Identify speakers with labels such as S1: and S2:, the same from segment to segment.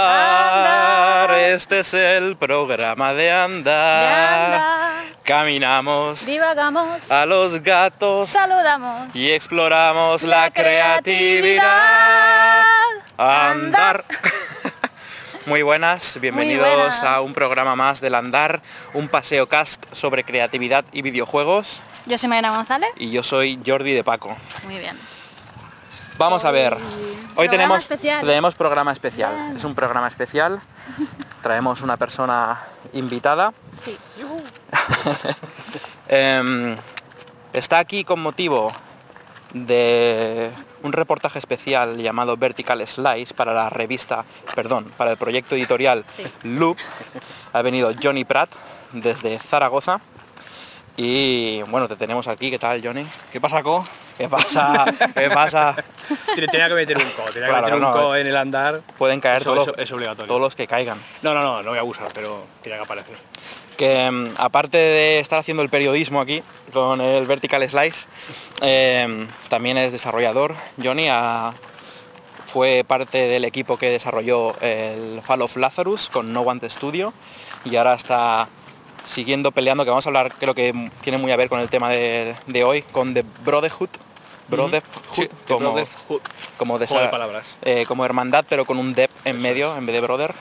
S1: Andar. Este es el programa de andar.
S2: andar.
S1: Caminamos
S2: Divagamos,
S1: a los gatos
S2: saludamos.
S1: y exploramos la,
S2: La
S1: creatividad.
S2: creatividad.
S1: Andar. Muy buenas, bienvenidos
S2: buenas.
S1: a un programa más del Andar, un paseo cast sobre creatividad y videojuegos.
S2: Yo soy Mayana González.
S1: Y yo soy Jordi de Paco.
S2: Muy bien.
S1: Vamos a ver. Hoy tenemos, tenemos programa especial. Es un programa especial. Traemos una persona invitada.
S2: Sí.
S1: Em, está aquí con motivo de un reportaje especial llamado Vertical Slice para la revista, perdón, para el proyecto editorial
S2: Sí.
S1: Loop. Ha venido Johnny Pratt desde Zaragoza. Y bueno, te tenemos aquí. ¿Qué tal, Johnny?
S3: ¿Qué pasa, Co?
S1: ¿Qué pasa? ¿Qué pasa?
S3: Tenía que meter un co, tenía
S1: Claro,
S3: que meter un co
S1: eh.
S3: en el andar.
S1: Pueden caer
S3: Eso-
S1: todos,
S3: eso es obligatorio.
S1: todos los que caigan.
S3: No, no, no, no voy a abusar, pero tenía que aparecer.
S1: que mm, aparte de estar haciendo el periodismo aquí con el Vertical Slice, eh, también es desarrollador. Johnny ah, fue parte del equipo que desarrolló el Fall of Lazarus con No Want Studio y ahora está siguiendo peleando, que vamos a hablar, creo que tiene muy a ver con el tema de, de hoy, con The Brotherhood. Brotherhood,
S3: Sí, The
S1: como,
S3: Brotherhood.
S1: como, de
S3: palabras.
S1: eh, como hermandad, pero con un dep en medio en vez de brother.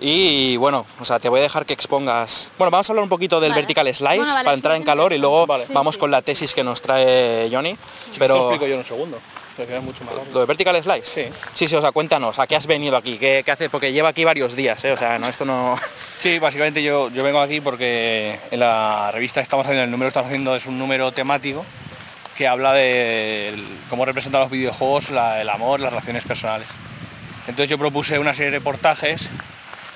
S1: Y bueno, o sea, te voy a dejar que expongas. Bueno, vamos a hablar un poquito del
S2: Vale.
S1: Vertical Slice
S2: Bueno, vale,
S1: para
S2: sí,
S1: entrar
S2: sí,
S1: en calor
S2: sí.
S1: y luego
S2: Vale.
S1: vamos
S2: Sí,
S1: con la tesis que nos trae Johnny.
S3: Pero...
S1: Pero
S3: Te explico yo en un segundo, porque es mucho más largo.
S1: lo de Vertical Slice.
S3: Sí.
S1: Sí, sí, o sea, cuéntanos, ¿a qué has venido aquí? ¿Qué, qué haces? Porque lleva aquí varios días, ¿eh? O sea, no, esto no.
S3: Sí, básicamente yo, yo vengo aquí porque en la revista que estamos haciendo, el número que estamos haciendo es un número temático que habla de el- cómo representan los videojuegos la- el amor, las relaciones personales. Entonces yo propuse una serie de reportajes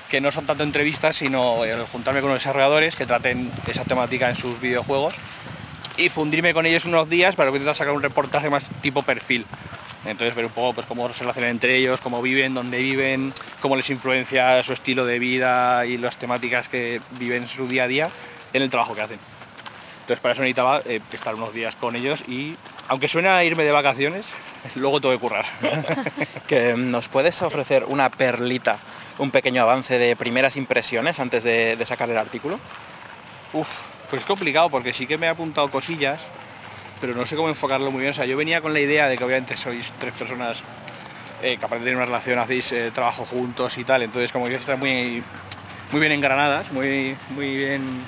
S3: que no son tanto entrevistas, sino juntarme con los desarrolladores que traten esa temática en sus videojuegos y fundirme con ellos unos días para intentar sacar un reportaje más tipo perfil. Entonces ver un poco pues, cómo se relacionan entre ellos, cómo viven, dónde viven, cómo les influencia su estilo de vida y las temáticas que viven en su día a día en el trabajo que hacen. Entonces para eso necesitaba eh, estar unos días con ellos y aunque suena a irme de vacaciones, luego tengo que currar.
S1: que nos puedes ofrecer una perlita, un pequeño avance de primeras impresiones antes de, de sacar el artículo.
S3: Uf, pues es complicado porque sí que me he apuntado cosillas, pero no sé cómo enfocarlo muy bien. O sea, yo venía con la idea de que obviamente sois tres personas eh, de tener una relación, hacéis eh, trabajo juntos y tal, entonces como que están muy, muy bien engranadas, muy, muy bien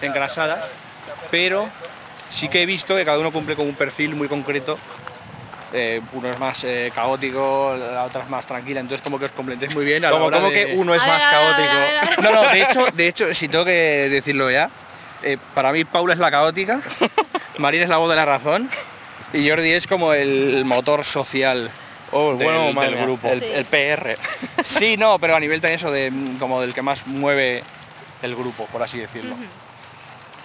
S3: engrasadas, pero sí que he visto que cada uno cumple con un perfil muy concreto. Eh, uno es más eh, caótico, la otra es más tranquila, entonces como que os completéis muy bien. a la
S1: Como,
S3: hora
S1: como
S3: de-
S1: que uno es más caótico.
S3: no, no, de hecho, de hecho, si tengo que decirlo ya, eh, para mí Paula es la caótica, Marín es la voz de la razón y Jordi es como el motor social
S1: Oh,
S3: del,
S1: bueno, madre
S3: grupo.
S1: El,
S2: Sí.
S1: el PR.
S3: Sí, no, pero a nivel también eso de mm, como del que más mueve el grupo, por así decirlo.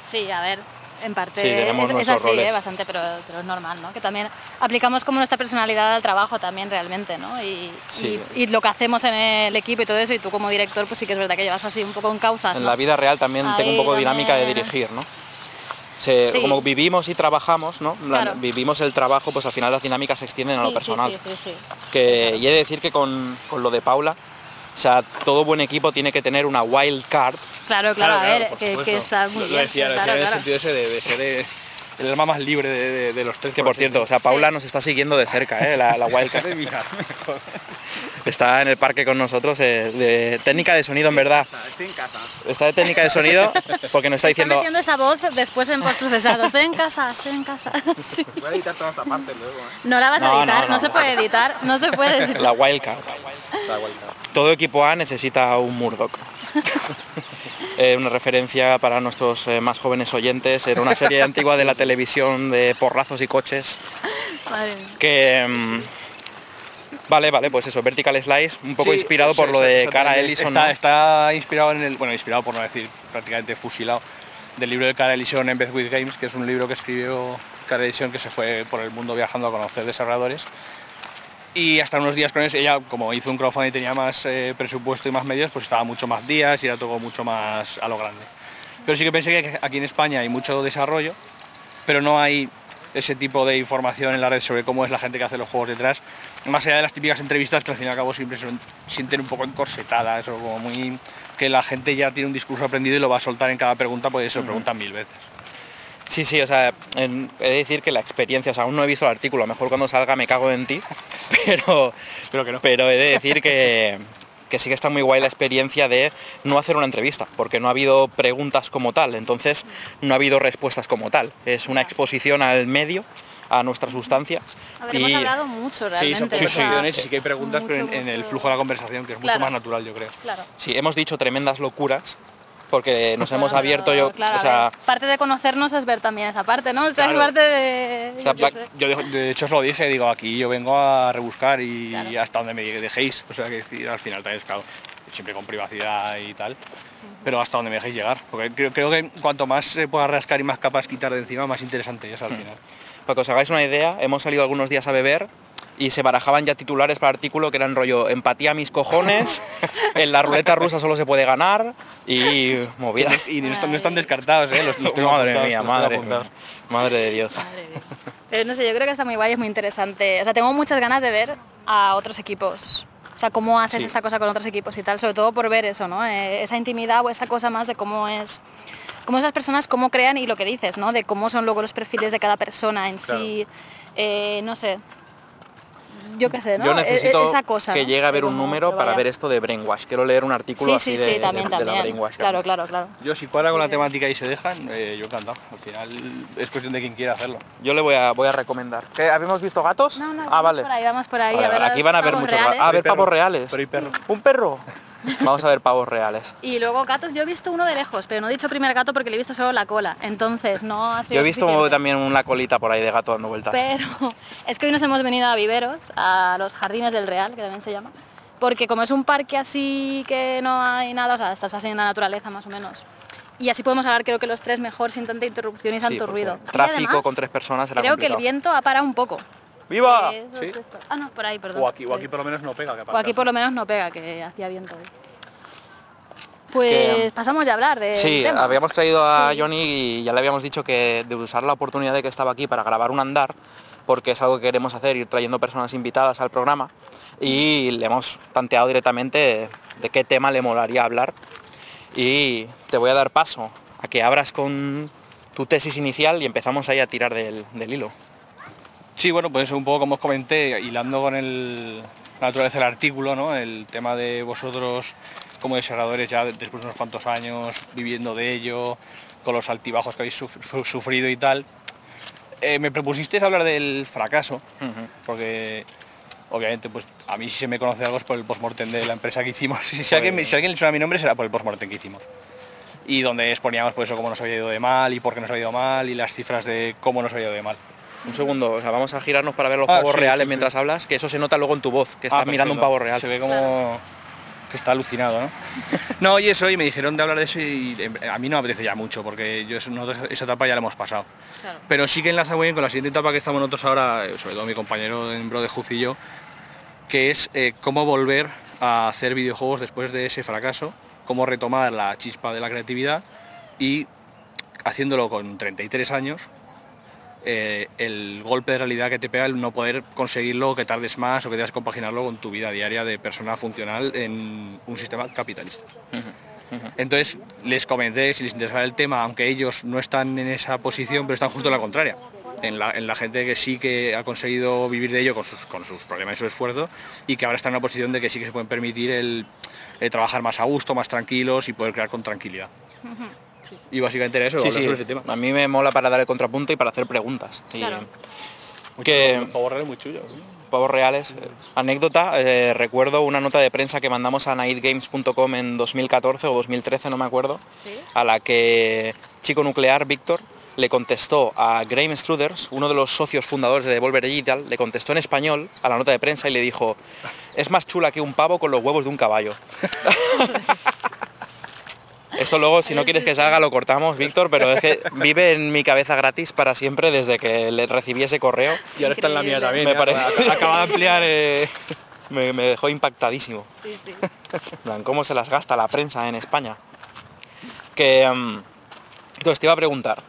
S2: Sí, a ver, en parte
S1: Sí,
S2: es, así,
S1: roles.
S2: ¿eh? bastante, pero, pero es normal, ¿no? Que también aplicamos como nuestra personalidad al trabajo también realmente, ¿no? Y,
S1: Sí.
S2: y, y lo que hacemos en el equipo y todo eso, y tú como director, pues sí que es verdad que llevas así un poco en causas.
S1: En
S2: ¿no?
S1: la vida real también tengo un poco de dinámica de
S2: también.
S1: dirigir, ¿no? Se-
S2: Sí.
S1: Como vivimos y trabajamos, ¿no?
S2: Claro.
S1: Vivimos el trabajo, pues al final las dinámicas se extienden a lo personal.
S2: Sí, sí, sí.
S1: Que, y he de decir que con, con lo de Paula, o sea, todo buen equipo tiene que tener una wild card.
S2: Claro, claro, a ver,
S3: por
S2: que, está muy
S3: Lo-
S2: bien.
S3: Lo decía, lo
S2: claro,
S3: decía en el
S2: claro.
S3: sentido ese de, de ser eh, el alma más libre de, de- de los tres.
S1: Que por cierto, o sea, Paula
S2: Sí.
S1: nos está siguiendo de cerca, ¿eh? la, la wild card. Está en el parque con nosotros, eh, de técnica de sonido en verdad.
S3: Estoy en casa.
S1: Está de técnica de sonido porque nos está
S2: Está
S1: diciendo...
S2: metiendo esa voz después en postprocesado. Estoy en casa, estoy en casa. Sí.
S3: Voy a editar toda esta parte luego. ¿eh?
S2: No la vas
S1: No,
S2: a editar,
S1: no,
S2: no,
S1: no.
S2: se puede editar, no se puede editar.
S1: La wild card.
S3: Da igual, claro.
S1: Todo equipo A necesita un Murdoch. Eh, una referencia para nuestros eh, más jóvenes oyentes. Era una serie antigua de la televisión de porrazos y coches que... vale, vale, pues eso, Vertical Slice, un poco
S3: Sí,
S1: inspirado por
S3: eso-
S1: lo de Cara Ellison.
S3: Está,
S1: ¿no?
S3: está inspirado en el, bueno, inspirado por no decir prácticamente fusilado, del libro de Cara Ellison en Beth with Games, que es un libro que escribió Cara Ellison que se fue por el mundo viajando a conocer desarrolladores. Y hasta unos días con eso, ella como hizo un crowdfunding y tenía más eh, presupuesto y más medios, pues estaba mucho más días y era todo mucho más a lo grande. Pero sí que pensé que aquí en España hay mucho desarrollo, pero no hay ese tipo de información en la red sobre cómo es la gente que hace los juegos detrás, más allá de las típicas entrevistas que al fin y al cabo siempre se sienten un poco encorsetadas o como muy que la gente ya tiene un discurso aprendido y lo va a soltar en cada pregunta, pues se lo preguntan mil veces.
S1: Sí, sí, o sea, en- he de decir que la experiencia, o sea, aún no he visto el artículo, a lo mejor cuando salga me cago en ti, pero,
S3: Espero que no.
S1: pero he de decir que, que sí que está muy guay la experiencia de no hacer una entrevista, porque no ha habido preguntas como tal, entonces no ha habido respuestas como tal. Es una exposición al medio, a nuestra sustancia.
S2: A ver, hemos
S1: y-
S2: hablado mucho
S3: Sí, son conversaciones sí que hay preguntas, pero en, el flujo de la conversación, que es mucho más natural, yo creo.
S2: Claro.
S1: Sí, hemos dicho tremendas locuras, porque nos hemos abierto yo,
S2: claro,
S1: o sea,
S2: ver, parte de conocernos es ver también esa parte, ¿no? O sea, es
S3: Claro.
S2: parte de...
S1: O sea,
S2: yo sé.
S3: De, de hecho os lo dije, digo, aquí yo vengo a rebuscar y
S2: Claro.
S3: hasta donde me dejéis, o sea que al final también es claro, siempre con privacidad y tal, pero hasta donde me dejéis llegar, porque creo, creo que cuanto más se pueda rascar y más capas quitar de encima, más interesante es al final.
S1: Para que os hagáis una idea, hemos salido algunos días a beber y se barajaban ya titulares para el artículo que eran rollo empatía a mis cojones, en la ruleta rusa solo se puede ganar y movidas.
S3: Y no están, no están descartados, ¿eh? Los, los tengo
S1: madre
S3: apuntados,
S1: mía,
S3: los
S1: madre, madre de Dios.
S2: Madre. Pero no sé, yo creo que está muy guay, es muy interesante. O sea, tengo muchas ganas de ver a otros equipos. O sea, cómo haces
S1: Sí.
S2: esta cosa con otros equipos y tal, sobre todo por ver eso, ¿no? Eh, esa intimidad o esa cosa más de cómo es cómo esas personas cómo crean y lo que dices, ¿no? De cómo son luego los perfiles de cada persona en sí. Eh, no sé. Yo qué sé, ¿no?
S1: Yo
S2: E- e-
S1: necesito
S2: esa cosa,
S1: que
S2: ¿no?
S1: llegue a ver un número para ver esto de Brainwash. Quiero leer un artículo
S2: Sí,
S1: así
S2: sí,
S1: de,
S2: sí, también,
S1: de- de la
S2: también.
S1: Brainwash.
S2: Claro, claro, claro.
S3: Yo si cuadra con la temática y se dejan, eh, yo encantado. Al final es cuestión de quien quiera hacerlo.
S1: Yo le voy a, voy a recomendar. ¿Qué, ¿Habíamos visto gatos?
S2: No, no,
S1: ah,
S2: vamos
S1: vale.
S2: por ahí, vamos por ahí.
S1: Vale,
S2: a ver
S1: aquí van a ver
S2: pavos
S1: muchos gatos. A ver pavos reales.
S3: Pero hay perro.
S1: ¿Un perro? Vamos a ver pavos reales.
S2: Y luego gatos, yo he visto uno de lejos, pero no he dicho primer gato porque le he visto solo la cola. Entonces no ha sido
S1: Yo he visto
S2: suficiente.
S1: también una colita por ahí de gato dando vueltas.
S2: Pero es que hoy nos hemos venido a Viveros, a los Jardines del Real, que también se llama. Porque como es un parque así que no hay nada, o sea, estás así en la naturaleza más o menos. Y así podemos hablar creo que los tres mejor sin tanta interrupción y
S1: Sí,
S2: tanto
S1: porque
S2: ruido. Y
S1: Tráfico
S2: además,
S1: con tres personas era
S2: Creo que el
S1: complicado.
S2: viento ha parado un poco.
S1: ¡Viva!
S2: Eh,
S3: ¿Sí?
S2: Ah, no, por ahí, perdón.
S3: O aquí, o
S2: Sí.
S3: aquí por lo menos no pega. que
S2: O aquí por lo menos no pega, que hacía viento hoy. Pues
S1: Que-
S2: pasamos ya a hablar de
S1: Sí,
S2: tema.
S1: habíamos traído a
S2: Sí.
S1: Johnny y ya le habíamos dicho que de usar la oportunidad de que estaba aquí para grabar un andar, porque es algo que queremos hacer, ir trayendo personas invitadas al programa, y le hemos planteado directamente de qué tema le molaría hablar. Y te voy a dar paso a que abras con tu tesis inicial y empezamos ahí a tirar del, del hilo.
S3: Sí, bueno, pues un poco como os comenté, hilando con el, la naturaleza del artículo, ¿no? El tema de vosotros como desarrolladores ya después de unos cuantos años viviendo de ello, con los altibajos que habéis suf- sufrido y tal. Eh, me propusisteis hablar del fracaso, porque obviamente pues a mí si se me conoce algo es por el postmortem de la empresa que hicimos. Si, si alguien, si alguien le suena mi nombre será por el postmortem que hicimos. Y donde exponíamos pues eso, cómo nos había ido de mal y por qué nos había ido mal y las cifras de cómo nos había ido de mal.
S1: Un segundo, o sea, vamos a girarnos para ver los
S3: Ah,
S1: pavos
S3: sí,
S1: reales
S3: sí,
S1: mientras hablas, que eso se nota luego en tu voz, que estás
S3: Ah,
S1: mirando un pavo real.
S3: Se ve como que está alucinado, ¿no? no, y eso, y me dijeron de hablar de eso y em, a mí no me apetece ya mucho, porque yo nosotros esa etapa ya la hemos pasado.
S2: Claro.
S3: Pero sí que enlaza muy bien con la siguiente etapa que estamos nosotros ahora, eh, sobre todo mi compañero en Bro de Juz y yo, que es eh, cómo volver a hacer videojuegos después de ese fracaso, cómo retomar la chispa de la creatividad y haciéndolo con 33 años, eh, el golpe de realidad que te pega el no poder conseguirlo, que tardes más o que tengas que compaginarlo con tu vida diaria de persona funcional en un sistema capitalista. Entonces les comenté si les interesaba el tema, aunque ellos no están en esa posición, pero están justo en la contraria. En la, en la gente que sí que ha conseguido vivir de ello con sus, con sus problemas y su esfuerzo y que ahora están en una posición de que sí que se pueden permitir el, el trabajar más a gusto, más tranquilos y poder crear con tranquilidad. Y básicamente era eso,
S1: Sí, sí,
S3: sobre ese tema.
S1: a mí me mola para dar el contrapunto y para hacer preguntas. Y
S2: Claro.
S1: que
S3: Pavo real muy
S1: pavos reales. Anécdota, eh, recuerdo una nota de prensa que mandamos a nightgames.com en 2014 o 2013, no me acuerdo,
S2: Sí.
S1: a la que Chico Nuclear, Víctor, le contestó a Graham Struders, uno de los socios fundadores de Devolver Digital, le contestó en español a la nota de prensa y le dijo, es más chula que un pavo con los huevos de un caballo. Esto luego, si no quieres que salga, lo cortamos, Víctor, pero es que vive en mi cabeza gratis para siempre desde que le recibí ese correo.
S3: Y ahora está en la mía también.
S1: Me parece-
S3: Acaba de ampliar... eh,
S1: Me, me dejó impactadísimo.
S2: Sí, sí.
S1: ¿Cómo se las gasta la prensa en España? Que... mm, entonces te iba a preguntar.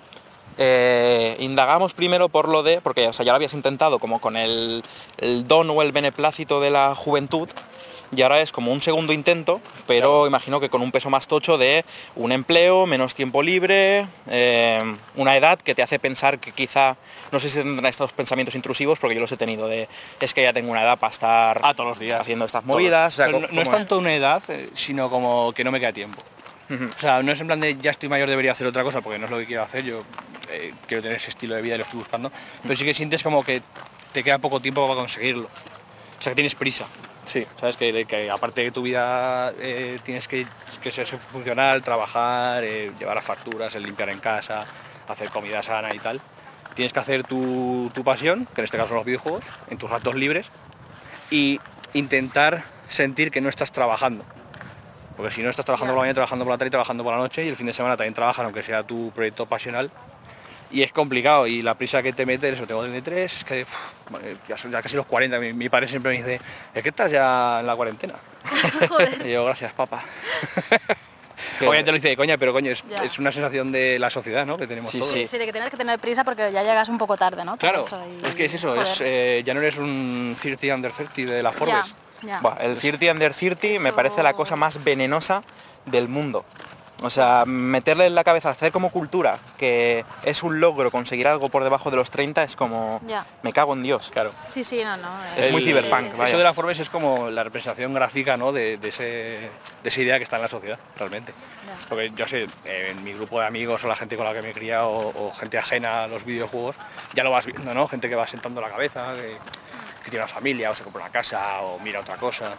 S1: eh, indagamos primero por lo de, porque o sea, ya lo habías intentado como con el, el don o el beneplácito de la juventud, y ahora es como un segundo intento, pero imagino que con un peso más tocho de un empleo, menos tiempo libre, eh, una edad que te hace pensar que quizá, no sé si tendrán estos pensamientos intrusivos, porque yo los he tenido de, es que ya tengo una edad para estar
S3: Ah, todos los días.
S1: haciendo estas movidas. o sea,
S3: Pero no,
S1: ¿cómo-
S3: no es tanto una edad, eh, sino como que no me queda tiempo. O sea, no es en plan de ya estoy mayor, debería hacer otra cosa, porque no es lo que quiero hacer, yo eh, quiero tener ese estilo de vida y lo estoy buscando, pero sí que sientes como que te queda poco tiempo para conseguirlo. O sea, que tienes prisa.
S1: Sí.
S3: Sabes que, que aparte de tu vida eh, tienes que, que ser funcional, trabajar, eh, llevar las facturas, el limpiar en casa, hacer comida sana y tal. Tienes que hacer tu, tu pasión, que en este caso son los videojuegos, en tus ratos libres, y intentar sentir que no estás trabajando. Porque si no estás trabajando por la mañana, trabajando por la tarde, y trabajando por la noche, y el fin de semana también trabajas, aunque sea tu proyecto pasional, y es complicado y la prisa que te metes, eso tengo 33, es que ya son ya casi los 40, mi, mi padre siempre me dice, es que estás ya en la cuarentena.
S2: Joder.
S3: Y yo, gracias papá. Obviamente lo dice de coña, pero coño, es, es una sensación de la sociedad, ¿no? Que tenemos
S1: Sí,
S3: todos.
S1: sí.
S2: Sí, de que tienes que tener prisa porque ya llegas un poco tarde, ¿no?
S3: Claro,
S2: y-
S3: es que es eso, es, eh, ya no eres un 30 under 30 de la Forbes.
S2: Ya, ya.
S1: Buah, el 30 under 30 me parece la cosa más venenosa del mundo. O sea, meterle en la cabeza, hacer como cultura, que es un logro conseguir algo por debajo de los 30, es como,
S2: Ya.
S1: me cago en Dios.
S3: Claro.
S2: Sí, sí, no, no.
S1: Es muy cyberpunk.
S3: Eso de la Forbes es como la representación gráfica ¿no? de, de ese, de esa idea que está en la sociedad, realmente.
S2: Ya.
S3: Porque yo sé, en mi grupo de amigos o la gente con la que me he criado o, o gente ajena a los videojuegos, ya lo vas viendo, ¿no? Gente que va sentando la cabeza, que, que tiene una familia o se compra una casa o mira otra cosa.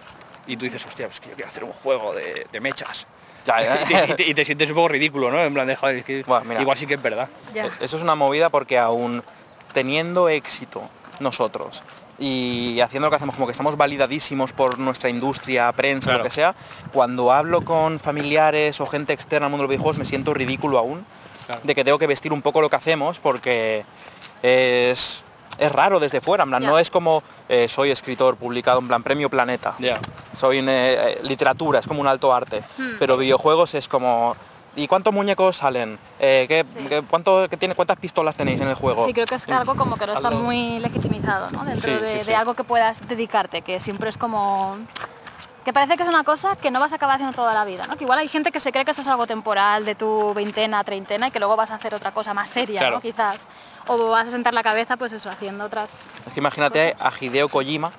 S3: Y tú dices, hostia, pues que yo quiero hacer un juego de, de mechas.
S1: Ya, ya.
S3: Y te, y te- y te sientes un poco ridículo, ¿no? En plan de, joder, es que
S1: Buah, mira.
S3: igual sí que es verdad.
S2: Ya.
S1: Eso es una movida porque aún teniendo éxito nosotros y haciendo lo que hacemos como que estamos validadísimos por nuestra industria, prensa,
S3: Claro.
S1: lo que sea, cuando hablo con familiares o gente externa al mundo de los videojuegos me siento ridículo aún
S3: Claro.
S1: de que tengo que vestir un poco lo que hacemos porque es, es raro desde fuera, en plan, no es como eh, soy escritor publicado en plan Premio Planeta,
S3: Ya.
S1: soy en, eh, eh, literatura, es como un alto arte,
S2: Hmm.
S1: pero videojuegos es como ¿y cuántos muñecos salen? Eh, ¿qué,
S2: Sí.
S1: qué- cuánto, qué tiene, ¿Cuántas pistolas tenéis en el juego?
S2: Sí, creo que es algo como que no está muy legitimizado, ¿no? Dentro
S1: Sí,
S2: de,
S1: sí,
S2: de
S1: sí.
S2: algo que puedas dedicarte, que siempre es como... Que parece que es una cosa que no vas a acabar haciendo toda la vida, ¿no? Que igual hay gente que se cree que esto es algo temporal de tu veintena, treintena y que luego vas a hacer otra cosa más seria,
S3: Claro.
S2: ¿no? Quizás. O vas a sentar la cabeza, pues eso, haciendo otras...
S1: Es que imagínate
S2: cosas.
S1: a Hideo Kojima,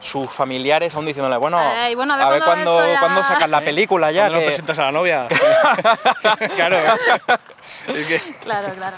S1: sus familiares aún diciéndole, bueno,
S2: Ay, bueno,
S1: a ver cuándo,
S2: esto ya-
S1: cuándo sacas la película ya.
S3: Cuando
S1: que-
S3: presentas a la novia. claro. Es que,
S2: Claro, claro.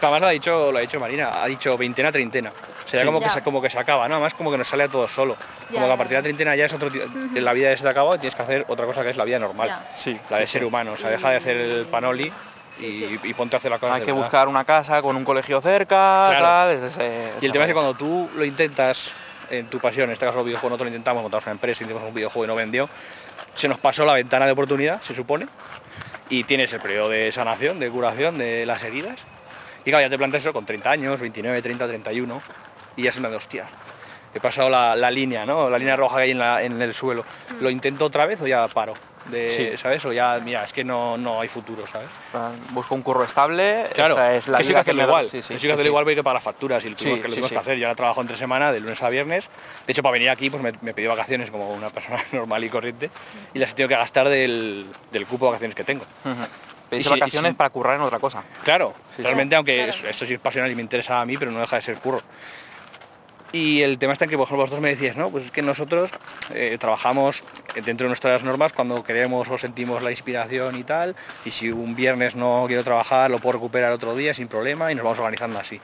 S3: Además lo ha dicho, lo ha dicho Marina, ha dicho veintena, treintena. O sea,
S1: Sí.
S3: como, que se, como que se acaba, ¿no? Además como que nos sale a todos solo.
S2: Ya,
S3: como que a partir de la treintena ya es otro tío- la vida ya se te acaba y tienes que hacer otra cosa que es la vida normal.
S2: Ya.
S1: Sí,
S3: La de
S1: sí,
S3: ser
S1: sí.
S3: humano. O sea, deja de hacer el panoli y,
S2: Sí, sí.
S3: y ponte a hacer la cosa
S1: Hay
S3: de
S1: que
S3: verdad.
S1: buscar una casa con un colegio cerca,
S3: Claro.
S1: tal, es ese-
S3: Y el tema es que cuando tú lo intentas en tu pasión, en este caso los videojuegos, nosotros lo intentamos, montamos una empresa, hicimos un videojuego y no vendió, se nos pasó la ventana de oportunidad, se supone, y tienes el periodo de sanación, de curación de las heridas, y claro, ya te planteas eso con 30 años, 29, 30, 31, y ya se me da hostia. He pasado la, la línea, ¿no? La línea roja que hay en, la- en el suelo. ¿Lo intento otra vez o ya paro? De,
S1: Sí.
S3: ¿Sabes? O ya, mira, es que no, no hay futuro, ¿sabes?
S1: Busco un curro estable,
S3: Claro,
S1: esa es la
S3: que sí que
S1: vida
S3: hacerlo
S1: me da-
S3: igual.
S1: sí, sí,
S3: que sí
S1: sí,
S3: que hacerlo
S1: sí.
S3: igual para las facturas y el que lo
S1: sí.
S3: que hacer. Yo ahora trabajo entre semana, de lunes a viernes. De hecho, para venir aquí pues me, me pidió vacaciones como una persona normal y corriente y las he tenido que gastar del, del cupo de vacaciones que tengo.
S1: Pedís
S3: Y si-
S1: vacaciones
S3: si-
S1: para currar en otra cosa.
S3: Claro,
S1: Sí, sí.
S3: realmente aunque
S2: Claro.
S3: eso- esto sí es pasional y me interesa a mí, pero no deja de ser curro. Y el tema está en que por ejemplo, vosotros me decíais, no, pues es que nosotros eh, trabajamos dentro de nuestras normas cuando queremos o sentimos la inspiración y tal, y si un viernes no quiero trabajar, lo puedo recuperar otro día sin problema y nos vamos organizando así.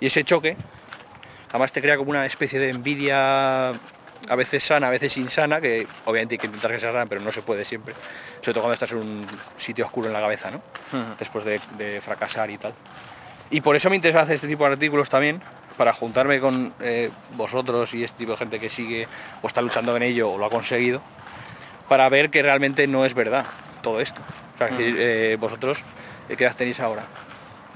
S3: Y ese choque Además te crea como una especie de envidia a veces sana, a veces insana, que obviamente hay que intentar que sea sana, pero no se puede siempre. Sobre todo cuando estás en un sitio oscuro en la cabeza, ¿no? Después de, de fracasar y tal. Y por eso me interesa hacer este tipo de artículos también, para juntarme con eh, vosotros y este tipo de gente que sigue o está luchando en ello o lo ha conseguido, para ver que realmente no es verdad todo esto. O sea, que, eh, vosotros, eh, ¿qué edad tenéis ahora?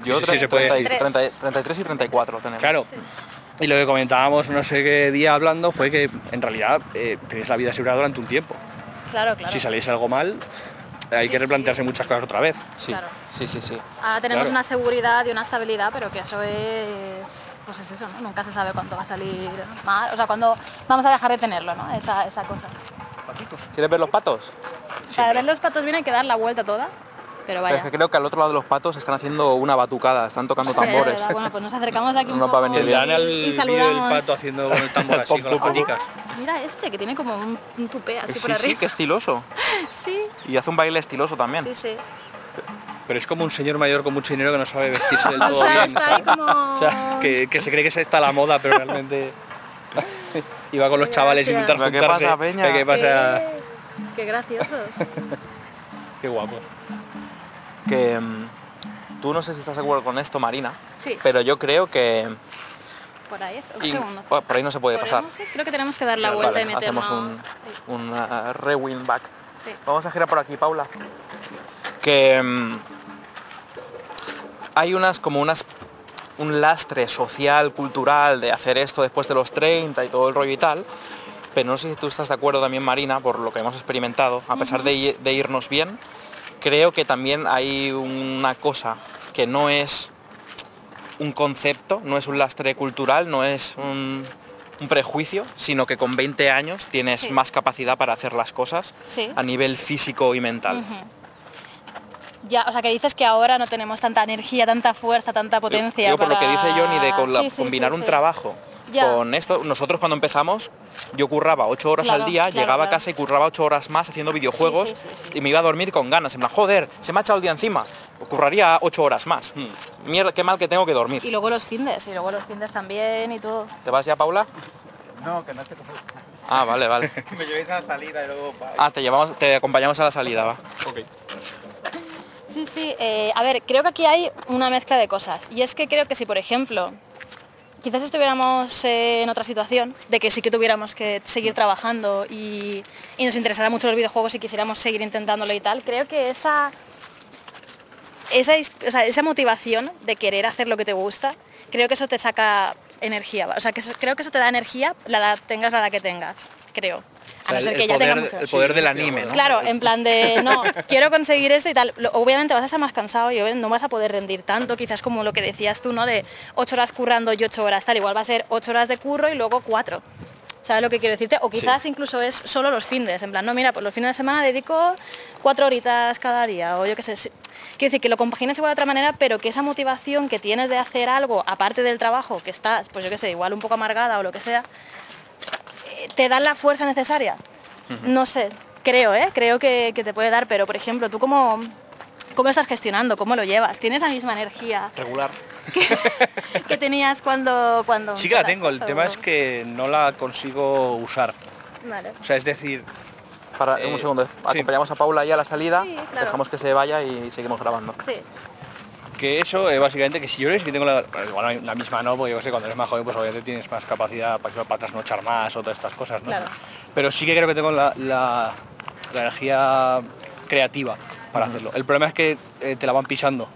S1: Yo
S3: No sé si se puede
S1: 30
S3: decir.
S1: 30 33 y 34 tenemos.
S3: Claro. Y lo que comentábamos no sé qué día hablando fue que en realidad eh, tenéis la vida asegurada durante un tiempo.
S2: Claro, claro.
S3: Si salís algo mal, hay
S2: Sí,
S3: que
S2: sí.
S3: replantearse muchas cosas otra vez.
S1: Sí,
S2: Claro.
S1: sí, sí, sí.
S2: Ahora tenemos
S3: Claro.
S2: una seguridad y una estabilidad, pero que eso es, pues es eso, ¿no? Nunca se sabe cuánto va a salir mal, o sea, cuándo vamos a dejar de tenerlo, ¿no? Esa, esa cosa.
S1: ¿Quieres ver los patos?
S2: Para ver los patos hay que dar la vuelta toda, pero
S1: Pero es
S2: vaya.
S1: que creo que al otro lado de los patos están haciendo una batucada, están tocando
S2: Sí,
S1: tambores.
S2: Bueno, pues nos acercamos aquí un
S1: No va a venir
S2: y,
S3: el
S2: y
S3: vídeo del
S2: saludamos.
S3: pato haciendo el tambor así con las paticas.
S2: Mira este, que tiene como un, un tupé así
S1: Sí,
S2: por
S1: sí,
S2: arriba.
S1: qué estiloso.
S2: Sí,
S1: Y hace un baile estiloso también.
S2: sí, sí.
S3: Pero es como un señor mayor con mucho dinero que no sabe vestirse del
S2: O
S3: todo
S2: sea,
S3: bien.
S2: está ahí
S3: ¿sabes?
S2: como...
S3: O sea, que, que se cree que se está a la moda, pero realmente iba con los chavales a
S2: Gracias.
S3: intentar
S1: ¿Qué
S3: juntarse.
S1: pasa, peña?
S3: ¿Qué pasa?
S2: Qué, qué graciosos.
S3: Qué guapo.
S1: Que mm, tú no sé si estás de acuerdo con esto, Marina,
S2: Sí,
S1: pero yo creo que
S2: por ahí, un
S1: y-
S2: segundo.
S1: oh, por ahí no se puede pasar.
S2: Creo que tenemos que dar la
S1: Vale,
S2: vuelta y
S1: hacemos
S2: meternos...
S1: un, un uh, rewind back.
S2: Sí.
S1: Vamos a girar por aquí, Paula. Que mm, hay unas como unas un lastre social, cultural de hacer esto después de los 30 y todo el rollo y tal. Pero no sé si tú estás de acuerdo también, Marina, por lo que hemos experimentado, a pesar de, irnos bien, creo que también hay una cosa que no es un concepto, no es un lastre cultural, no es un, un prejuicio, sino que con 20 años tienes
S2: Sí.
S1: más capacidad para hacer las cosas
S2: Sí.
S1: a nivel físico y mental.
S2: Ya, o sea, que dices que ahora no tenemos tanta energía, tanta fuerza, tanta potencia
S1: Yo por lo que
S2: para-
S1: dice Johnny de con la-
S2: Sí, sí,
S1: combinar
S2: sí,
S1: un
S2: sí.
S1: trabajo
S2: Ya.
S1: con esto, nosotros cuando empezamos, yo curraba 8 horas
S2: Claro,
S1: al día,
S2: claro,
S1: llegaba a casa y curraba 8 horas más haciendo videojuegos
S2: sí, sí, sí.
S1: y me iba a dormir con ganas, en plan, joder, se me ha echado el día encima, curraría 8 horas más. Mierda, qué mal que tengo que dormir.
S2: Y luego los findes, y luego los findes también y todo.
S1: ¿Te vas ya, Paula?
S4: No, que no te
S1: Ah, vale, vale.
S4: me llevéis a la salida y luego...
S1: Ah, te llevamos, te acompañamos a la salida, va.
S2: Sí, sí. eh, a ver, creo que aquí hay una mezcla de cosas. Y es que creo que si, por ejemplo, quizás estuviéramos eh, en otra situación, de que sí que tuviéramos que seguir trabajando y, nos interesara mucho los videojuegos y quisiéramos seguir intentándolo y tal, creo que esa, esa, o sea, esa motivación de querer hacer lo que te gusta, creo que eso te saca energía. O sea, que creo que eso te da energía, la edad, tengas la que tengas, creo.
S1: O sea,
S2: a no ser
S1: el,
S2: que tenga
S1: poder,
S2: mucho.
S1: el poder del anime, ¿no?
S2: Claro, en plan de, no, quiero conseguir esto y tal. Obviamente vas a estar más cansado y no vas a poder rendir tanto, quizás como lo que decías tú, ¿no? De ocho horas currando y ocho horas tal. Igual va a ser ocho horas de curro y luego cuatro. ¿Sabes lo que quiero decirte? O quizás incluso es solo los fines. En plan, no, mira, pues los fines de semana dedico cuatro horitas cada día. O yo qué sé. Quiero decir que lo compagines igual de otra manera, pero que esa motivación que tienes de hacer algo, aparte del trabajo, que estás, pues yo qué sé, igual un poco amargada o lo que sea, te dan la fuerza necesaria. No sé, creo, ¿eh? Creo que, que te puede dar, pero por ejemplo, ¿tú cómo, cómo estás gestionando? ¿Cómo lo llevas? ¿Tienes la misma energía
S3: Regular.
S2: que tenías cuando... cuando
S3: Sí que la tengo, el tema es que no la consigo usar.
S2: Vale.
S3: O sea, es decir,
S1: Para,
S3: Eh,
S1: un segundo,
S3: sí.
S1: acompañamos a Paula ahí a la salida,
S2: Sí, claro.
S1: dejamos que se vaya y seguimos grabando.
S2: Sí,
S3: que eso, eh, básicamente, que si yo sí que tengo la, bueno, la misma no, porque yo sé, cuando eres más joven, pues obviamente tienes más capacidad para, para trasnochar más o todas estas cosas, ¿no?
S2: Claro.
S3: Pero sí que creo que tengo la, la- la energía creativa para hacerlo. El problema es que eh, te la van pisando,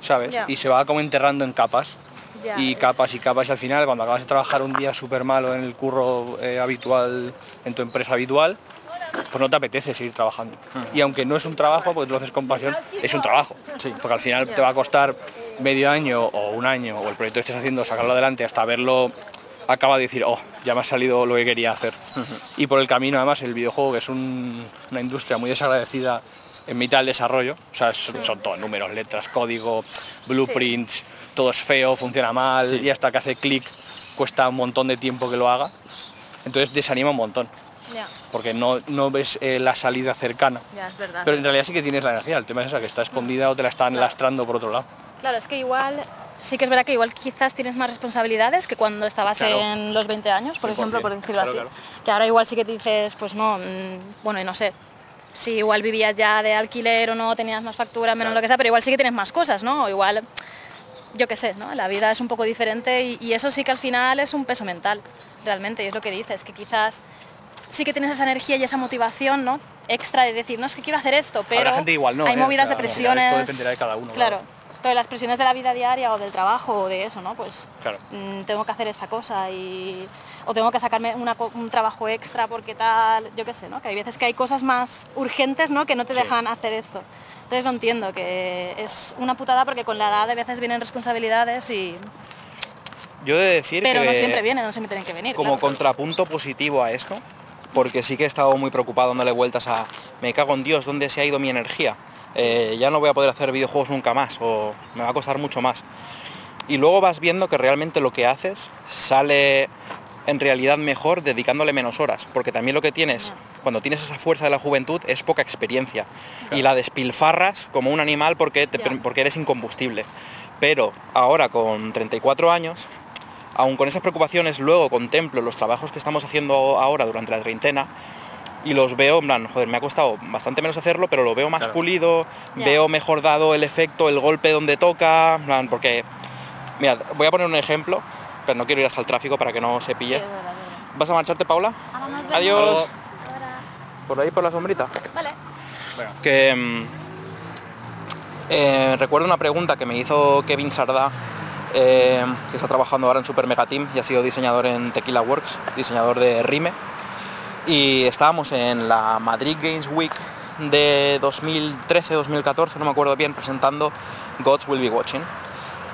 S3: ¿sabes? Y se va como enterrando en capas. Y capas y capas y al final cuando acabas de trabajar un día súper malo en el curro eh, habitual, en tu empresa habitual, pues no te apetece seguir trabajando. Y aunque no es un trabajo, porque tú lo haces con pasión, es un trabajo. Sí. Porque al final te va a costar medio año o un año o el proyecto que estés haciendo, sacarlo adelante hasta verlo acaba de decir, oh, ya me ha salido lo que quería hacer. Y por el camino además el videojuego, que es un- una industria muy desagradecida en mitad del desarrollo, o sea, son, son todos números, letras, código, blueprints, todo es feo, funciona mal,
S1: Sí.
S3: y hasta que hace clic cuesta un montón de tiempo que lo haga. Entonces desanima un montón, porque no, no ves eh, la salida cercana.
S2: ya, es verdad.
S3: Pero en realidad sí que tienes la energía, el tema es esa, que está escondida o te la están lastrando por otro lado.
S2: Claro, es que igual sí que es verdad que igual quizás tienes más responsabilidades que cuando estabas
S3: Claro.
S2: en los 20 años, por
S3: 100%,
S2: ejemplo, por decirlo
S3: claro,
S2: así.
S3: claro.
S2: Que ahora igual sí que te dices, pues no, mm, bueno, y no sé, si igual vivías ya de alquiler o no, tenías más factura, menos
S3: Claro.
S2: lo que sea, pero igual sí que tienes más cosas, ¿no? O igual, yo qué sé, ¿no? La vida es un poco diferente y, y eso sí que al final es un peso mental, realmente, y es lo que dices, que quizás sí que tienes esa energía y esa motivación, ¿no? Extra de decir, no es que quiero hacer esto, pero
S3: gente igual no,
S2: hay
S3: ¿eh?
S2: movidas
S3: O sea,
S2: de presiones.
S3: esto dependerá de cada uno,
S2: Claro.
S3: claro.
S2: Pero las presiones de la vida diaria o del trabajo o de eso, ¿no? Pues
S3: Claro.
S2: mm, tengo que hacer esta cosa y o tengo que sacarme una un trabajo extra porque tal, yo qué sé, ¿no? Que hay veces que hay cosas más urgentes, ¿no? Que no te
S3: Sí.
S2: dejan hacer esto. Entonces lo entiendo, que es una putada porque con la edad de veces vienen responsabilidades y...
S1: Yo he de decir
S2: Pero
S1: que
S2: no siempre vienen, no siempre tienen que venir.
S1: como
S2: claro.
S1: contrapunto positivo a esto, porque sí que he estado muy preocupado dándole vueltas a me cago en Dios, ¿dónde se ha ido mi energía? Eh, ya no voy a poder hacer videojuegos nunca más o me va a costar mucho más. Y luego vas viendo que realmente lo que haces sale en realidad mejor dedicándole menos horas, porque también lo que tienes, cuando tienes esa fuerza de la juventud, es poca experiencia. Y la despilfarras como un animal porque, te- porque eres incombustible. Pero ahora con 34 años, aun con esas preocupaciones, luego contemplo los trabajos que estamos haciendo ahora durante la treintena y los veo, en plan, joder, me ha costado bastante menos hacerlo, pero lo veo más
S3: Claro.
S1: pulido, veo mejor dado el efecto, el golpe donde toca, en plan, porque, mira, voy a poner un ejemplo, pero no quiero ir hasta el tráfico para que no se pille. ¿Vas a marcharte, Paula? Adiós. Por ahí, por la sombrita.
S2: Vale.
S1: Que mm, eh, recuerdo una pregunta que me hizo Kevin Sardá, eh, está trabajando ahora en Super Mega Team y ha sido diseñador en Tequila Works, diseñador de Rime. Y estábamos en la Madrid Games Week de 2013-2014, no me acuerdo bien, presentando Gods Will Be Watching.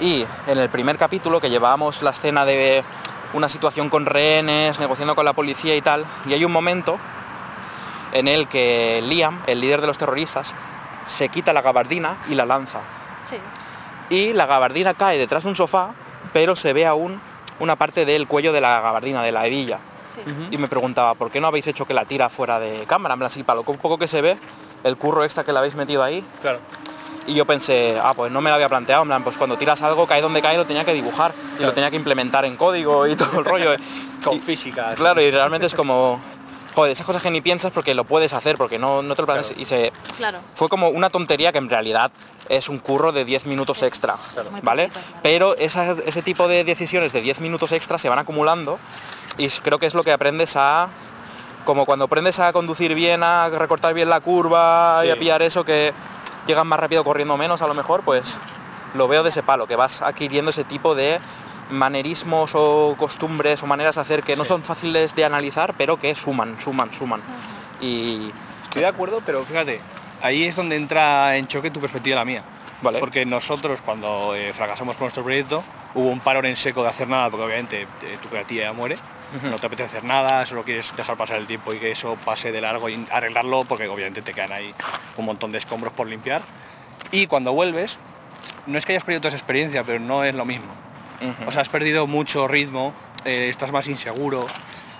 S1: Y en el primer capítulo que llevábamos la escena de una situación con rehenes, negociando con la policía y tal, y hay un momento en el que Liam, el líder de los terroristas, se quita la gabardina y la lanza. Y la gabardina cae detrás de un sofá, pero se ve aún una parte del cuello de la gabardina, de la hebilla.
S2: Sí.
S1: Y me preguntaba, ¿por qué no habéis hecho que la tira fuera de cámara? En plan, así, para lo poco que se ve, el curro extra que le habéis metido ahí.
S3: Claro.
S1: Y yo pensé, ah, pues no me lo había planteado, en plan, pues cuando tiras algo, cae donde cae, lo tenía que dibujar. Y lo tenía que implementar en código y todo el rollo.
S3: Con
S1: Y-
S3: física.
S1: Claro, y realmente es como, joder, esas cosas que ni piensas porque lo puedes hacer, porque no, no te lo planteas.
S3: Claro.
S1: Y se,
S2: Claro.
S1: fue como una tontería que en realidad es un curro de 10 minutos
S2: Es
S1: extra, ¿vale?
S2: poquito, claro.
S1: Pero esas- ese tipo de decisiones de 10 minutos extra se van acumulando y creo que es lo que aprendes a... Como cuando aprendes a conducir bien, a recortar bien la curva y a pillar eso que llegan más rápido corriendo menos a lo mejor, pues lo veo de ese palo, que vas adquiriendo ese tipo de manerismos o costumbres o maneras de hacer que no
S3: Sí.
S1: son fáciles de analizar, pero que suman, suman, suman. Y
S3: Estoy de acuerdo, pero fíjate, ahí es donde entra en choque tu perspectiva y la mía.
S1: Vale.
S3: Porque nosotros cuando eh, fracasamos con nuestro proyecto, hubo un parón en seco de hacer nada, porque obviamente eh, tu creatividad muere, no te apetece hacer nada, solo quieres dejar pasar el tiempo y que eso pase de largo y arreglarlo, porque obviamente te quedan ahí un montón de escombros por limpiar. Y cuando vuelves, no es que hayas perdido toda esa experiencia, pero no es lo mismo. O sea, has perdido mucho ritmo, eh, estás más inseguro,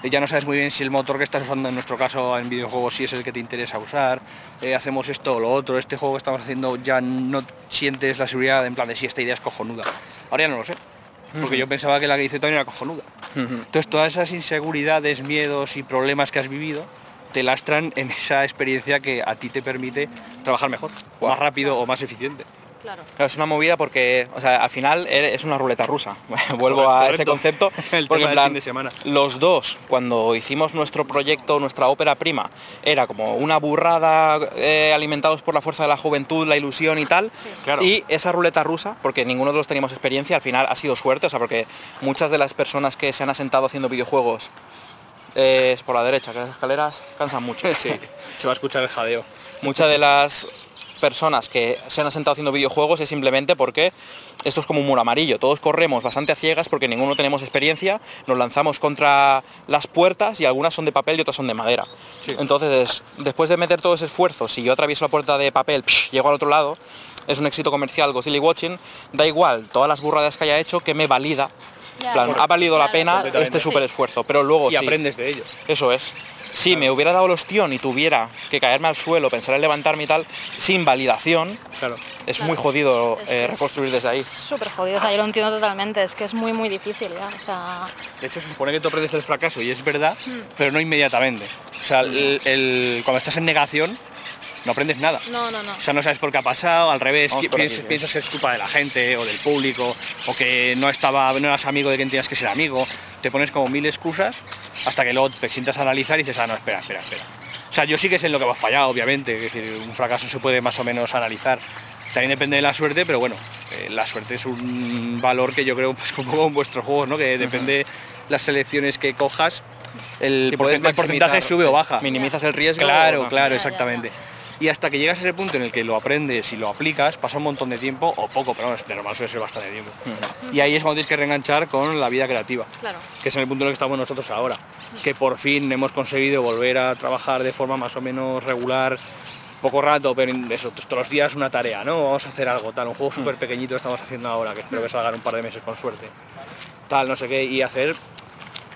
S3: eh, ya no sabes muy bien si el motor que estás usando en nuestro caso en videojuegos si es el que te interesa usar, eh, hacemos esto o lo otro, este juego que estamos haciendo ya no sientes la seguridad en plan de si esta idea es cojonuda. Ahora ya no lo sé, porque yo pensaba que la que hice Tony era cojonuda. Entonces todas esas inseguridades, miedos y problemas que has vivido te lastran en esa experiencia que a ti te permite trabajar mejor, más rápido o más eficiente.
S2: Claro.
S1: Claro, es una movida porque, o sea, al final e- es una ruleta rusa. Vuelvo a ese concepto.
S3: El
S1: porque
S3: tema
S1: en
S3: del
S1: plan,
S3: fin de semana.
S1: los dos, cuando hicimos nuestro proyecto, nuestra ópera prima, era como una burrada eh, alimentados por la fuerza de la juventud, la ilusión y tal.
S3: Claro.
S1: Y esa ruleta rusa, porque ninguno de los teníamos experiencia, al final ha sido suerte, o sea, porque muchas de las personas que se han asentado haciendo videojuegos eh, es por la derecha, que las escaleras cansan mucho.
S3: Sí, se va a escuchar el jadeo.
S1: Muchas de las personas que se han asentado haciendo videojuegos es simplemente porque esto es como un muro amarillo. Todos corremos bastante a ciegas porque ninguno tenemos experiencia, nos lanzamos contra las puertas y algunas son de papel y otras son de madera.
S3: Sí.
S1: Entonces, después de meter todo ese esfuerzo, si yo atravieso la puerta de papel, psh, llego al otro lado, es un éxito comercial, Godzilla Watching, da igual todas las burradas que haya hecho que me valida
S2: Ya.
S1: plan,
S2: Por-
S1: ha valido la pena este súper esfuerzo, pero luego
S3: y
S1: sí,
S3: aprendes de ellos.
S1: Eso es. Si me hubiera dado el ostión y tuviera que caerme al suelo, pensar en levantarme y tal, sin validación,
S3: Claro.
S1: es
S2: Claro.
S1: muy jodido
S2: Es-
S1: eh, reconstruir desde ahí.
S2: Súper jodido, o sea, yo lo entiendo totalmente, es que es muy, muy difícil ya, o sea...
S3: De hecho, se supone que tú aprendes del fracaso y es verdad,
S2: Hmm.
S3: pero no inmediatamente. O sea, el- el- cuando estás en negación, no aprendes nada.
S2: No, no, no.
S3: O sea, no sabes por qué ha pasado, al revés, piensas,
S1: ¿eh?
S3: piensas que es culpa de la gente o del público, o que no estaba, no eras amigo de quien tenías que ser amigo, te pones como mil excusas hasta que luego te sientas a analizar y dices, ah, no, espera, espera, espera. O sea, yo sí que sé en lo que ha fallado, obviamente, es decir, un fracaso se puede más o menos analizar. También depende de la suerte, pero bueno, eh, la suerte es un valor que yo creo pues, poco en vuestros juegos, ¿no? Que depende las selecciones que cojas, el, porcentaje sube o baja.
S1: Minimizas el riesgo.
S3: Claro,
S1: o-
S3: claro,
S2: Ya, ya,
S3: exactamente. Y hasta que llegas a ese punto en el que lo aprendes y lo aplicas, pasa un montón de tiempo, o poco, pero bueno, de normal suele ser bastante tiempo. Y ahí es cuando tienes que reenganchar con la vida creativa,
S2: Claro.
S3: que es en el punto en el que estamos nosotros ahora. Que por fin hemos conseguido volver a trabajar de forma más o menos regular, poco rato, pero eso, todos los días una tarea, ¿no? Vamos a hacer algo, tal, un juego súper pequeñito estamos haciendo ahora, que espero que salga en un par de meses con suerte. Tal, no sé qué, y hacer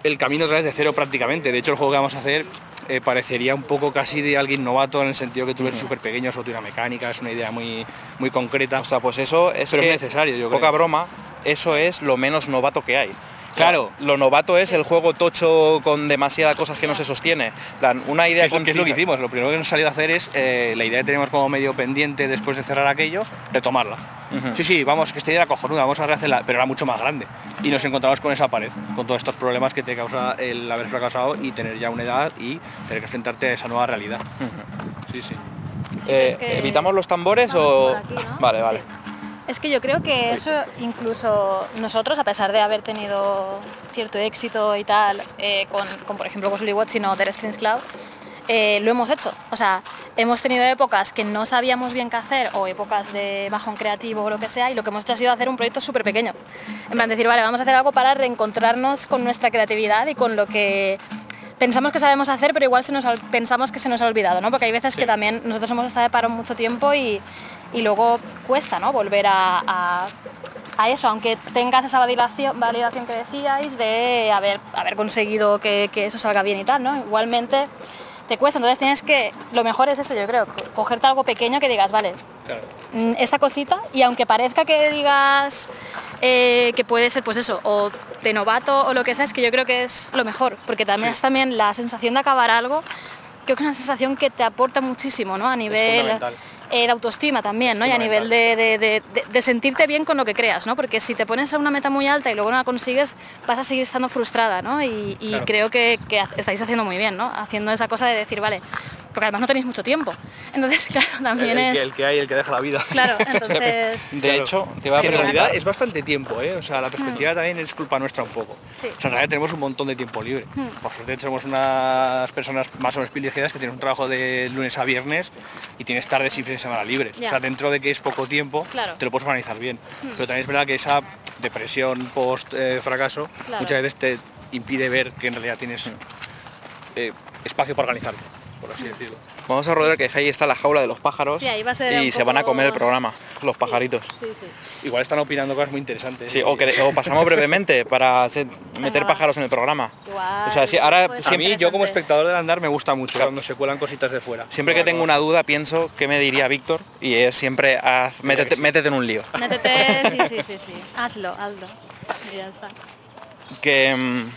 S3: el camino otra vez de cero prácticamente. De hecho, el juego que vamos a hacer eh, parecería un poco casi de alguien novato en el sentido que tú eres súper pequeño, solo tiene una mecánica, es una idea muy, muy concreta.
S1: Ostras, pues eso es,
S3: Pero es
S1: que,
S3: necesario, yo
S1: Poca
S3: creo.
S1: broma, eso es lo menos novato que hay.
S3: Claro.
S1: lo novato es el juego tocho con demasiadas cosas que no se sostiene. plan, una idea
S3: Es que es lo que hicimos, lo primero que nos salió a hacer es eh, la idea que tenemos como medio pendiente después de cerrar aquello, retomarla.
S1: Ujú.
S3: Sí, sí, vamos, que esta idea era cojonuda, vamos a rehacerla, pero era mucho más grande. Y nos encontramos con esa pared, con todos estos problemas que te causa el haber fracasado y tener ya una edad y tener que enfrentarte a esa nueva realidad. Sí, sí.
S1: Eh,
S2: es que-
S1: ¿Evitamos los tambores o...? Vale, vale.
S2: Sí. Es que yo creo que eso incluso nosotros, a pesar de haber tenido cierto éxito y tal, eh, con, por ejemplo Ghostly Watch y no The Strings Cloud, eh, lo hemos hecho. O sea, hemos tenido épocas que no sabíamos bien qué hacer o épocas de bajón creativo o lo que sea y lo que hemos hecho ha sido hacer un proyecto súper pequeño. En plan, decir, vale, vamos a hacer algo para reencontrarnos con nuestra creatividad y con lo que pensamos que sabemos hacer, pero igual se nos, pensamos que se nos ha olvidado, ¿no? Porque hay veces que también nosotros hemos estado de paro mucho tiempo y, y luego cuesta, ¿no? Volver a, a- a eso, aunque tengas esa validación, validación que decíais de haber, haber conseguido que, que eso salga bien y tal, ¿no? Igualmente te cuesta, entonces tienes que, lo mejor es eso, yo creo, co- cogerte algo pequeño que digas, vale,
S3: Claro.
S2: mm, esta cosita y aunque parezca que digas eh, que puede ser pues eso o de novato o lo que sea es que yo creo que es lo mejor porque también
S3: Sí.
S2: es también la sensación de acabar algo creo que es una sensación que te aporta muchísimo no a nivel eh, de autoestima también no y a nivel de, de- de- de- de sentirte bien con lo que creas no porque si te pones a una meta muy alta y luego no la consigues vas a seguir estando frustrada no y, y
S3: Claro.
S2: creo que, que estáis haciendo muy bien no haciendo esa cosa de decir vale porque además no tenéis mucho tiempo entonces claro también
S3: el
S2: es
S3: el que hay, el que deja la vida.
S2: Claro, entonces...
S1: De hecho, te iba a
S3: en realidad es bastante tiempo, ¿eh? O sea, la perspectiva también es culpa nuestra un poco.
S2: Mm. Sí.
S3: O sea, en realidad tenemos un montón de tiempo libre.
S2: Mm.
S3: Por suerte somos unas personas más o menos privilegiadas que tienen un trabajo de lunes a viernes y tienes tardes y fines de semana libres. O sea, dentro de que es poco tiempo,
S2: Claro.
S3: te lo puedes organizar bien.
S2: Mm.
S3: Pero también es verdad que esa depresión post eh,
S2: Claro.
S3: muchas veces te impide ver que en realidad tienes
S2: Mm.
S3: eh, espacio para organizarte, por así decirlo.
S1: Vamos a rodar que ahí está la jaula de los pájaros
S2: Sí, ahí va a ser
S1: y se van a comer el programa, los pajaritos.
S2: Sí, sí.
S3: Igual están opinando cosas muy interesantes.
S1: Sí, o, que- o pasamos brevemente para hacer- meter pájaros en el programa.
S2: Igual,
S1: O sea, sí, ahora
S2: puede
S3: A mí, yo como espectador del andar, me gusta mucho
S1: Claro.
S3: cuando se cuelan cositas de fuera.
S1: Siempre que tengo una duda pienso qué me diría Víctor y es siempre haz- métete,
S3: sí.
S1: métete en un lío.
S2: Métete, sí, sí, sí, sí. Hazlo, hazlo. Y ya está.
S1: Que mm,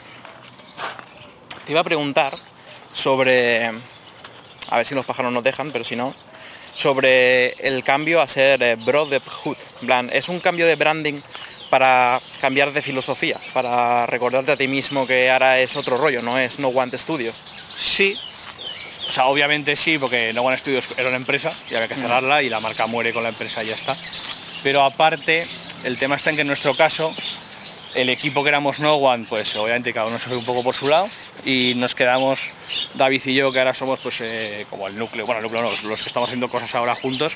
S1: te iba a preguntar sobre, a ver si los pájaros nos dejan, pero si no, sobre el cambio a ser eh, Brotherhood. Plan, es un cambio de branding para cambiar de filosofía, para recordarte a ti mismo que ahora es otro rollo, no es No Want Studio.
S3: Sí. O sea, obviamente sí, porque No One Studios era una empresa y había que cerrarla y la marca muere con la empresa y ya está. Pero aparte, el tema está en que en nuestro caso, el equipo que éramos No One, pues obviamente cada uno se fue un poco por su lado y nos quedamos David y yo, que ahora somos pues eh, como el núcleo, bueno, el núcleo no, los, que estamos haciendo cosas ahora juntos.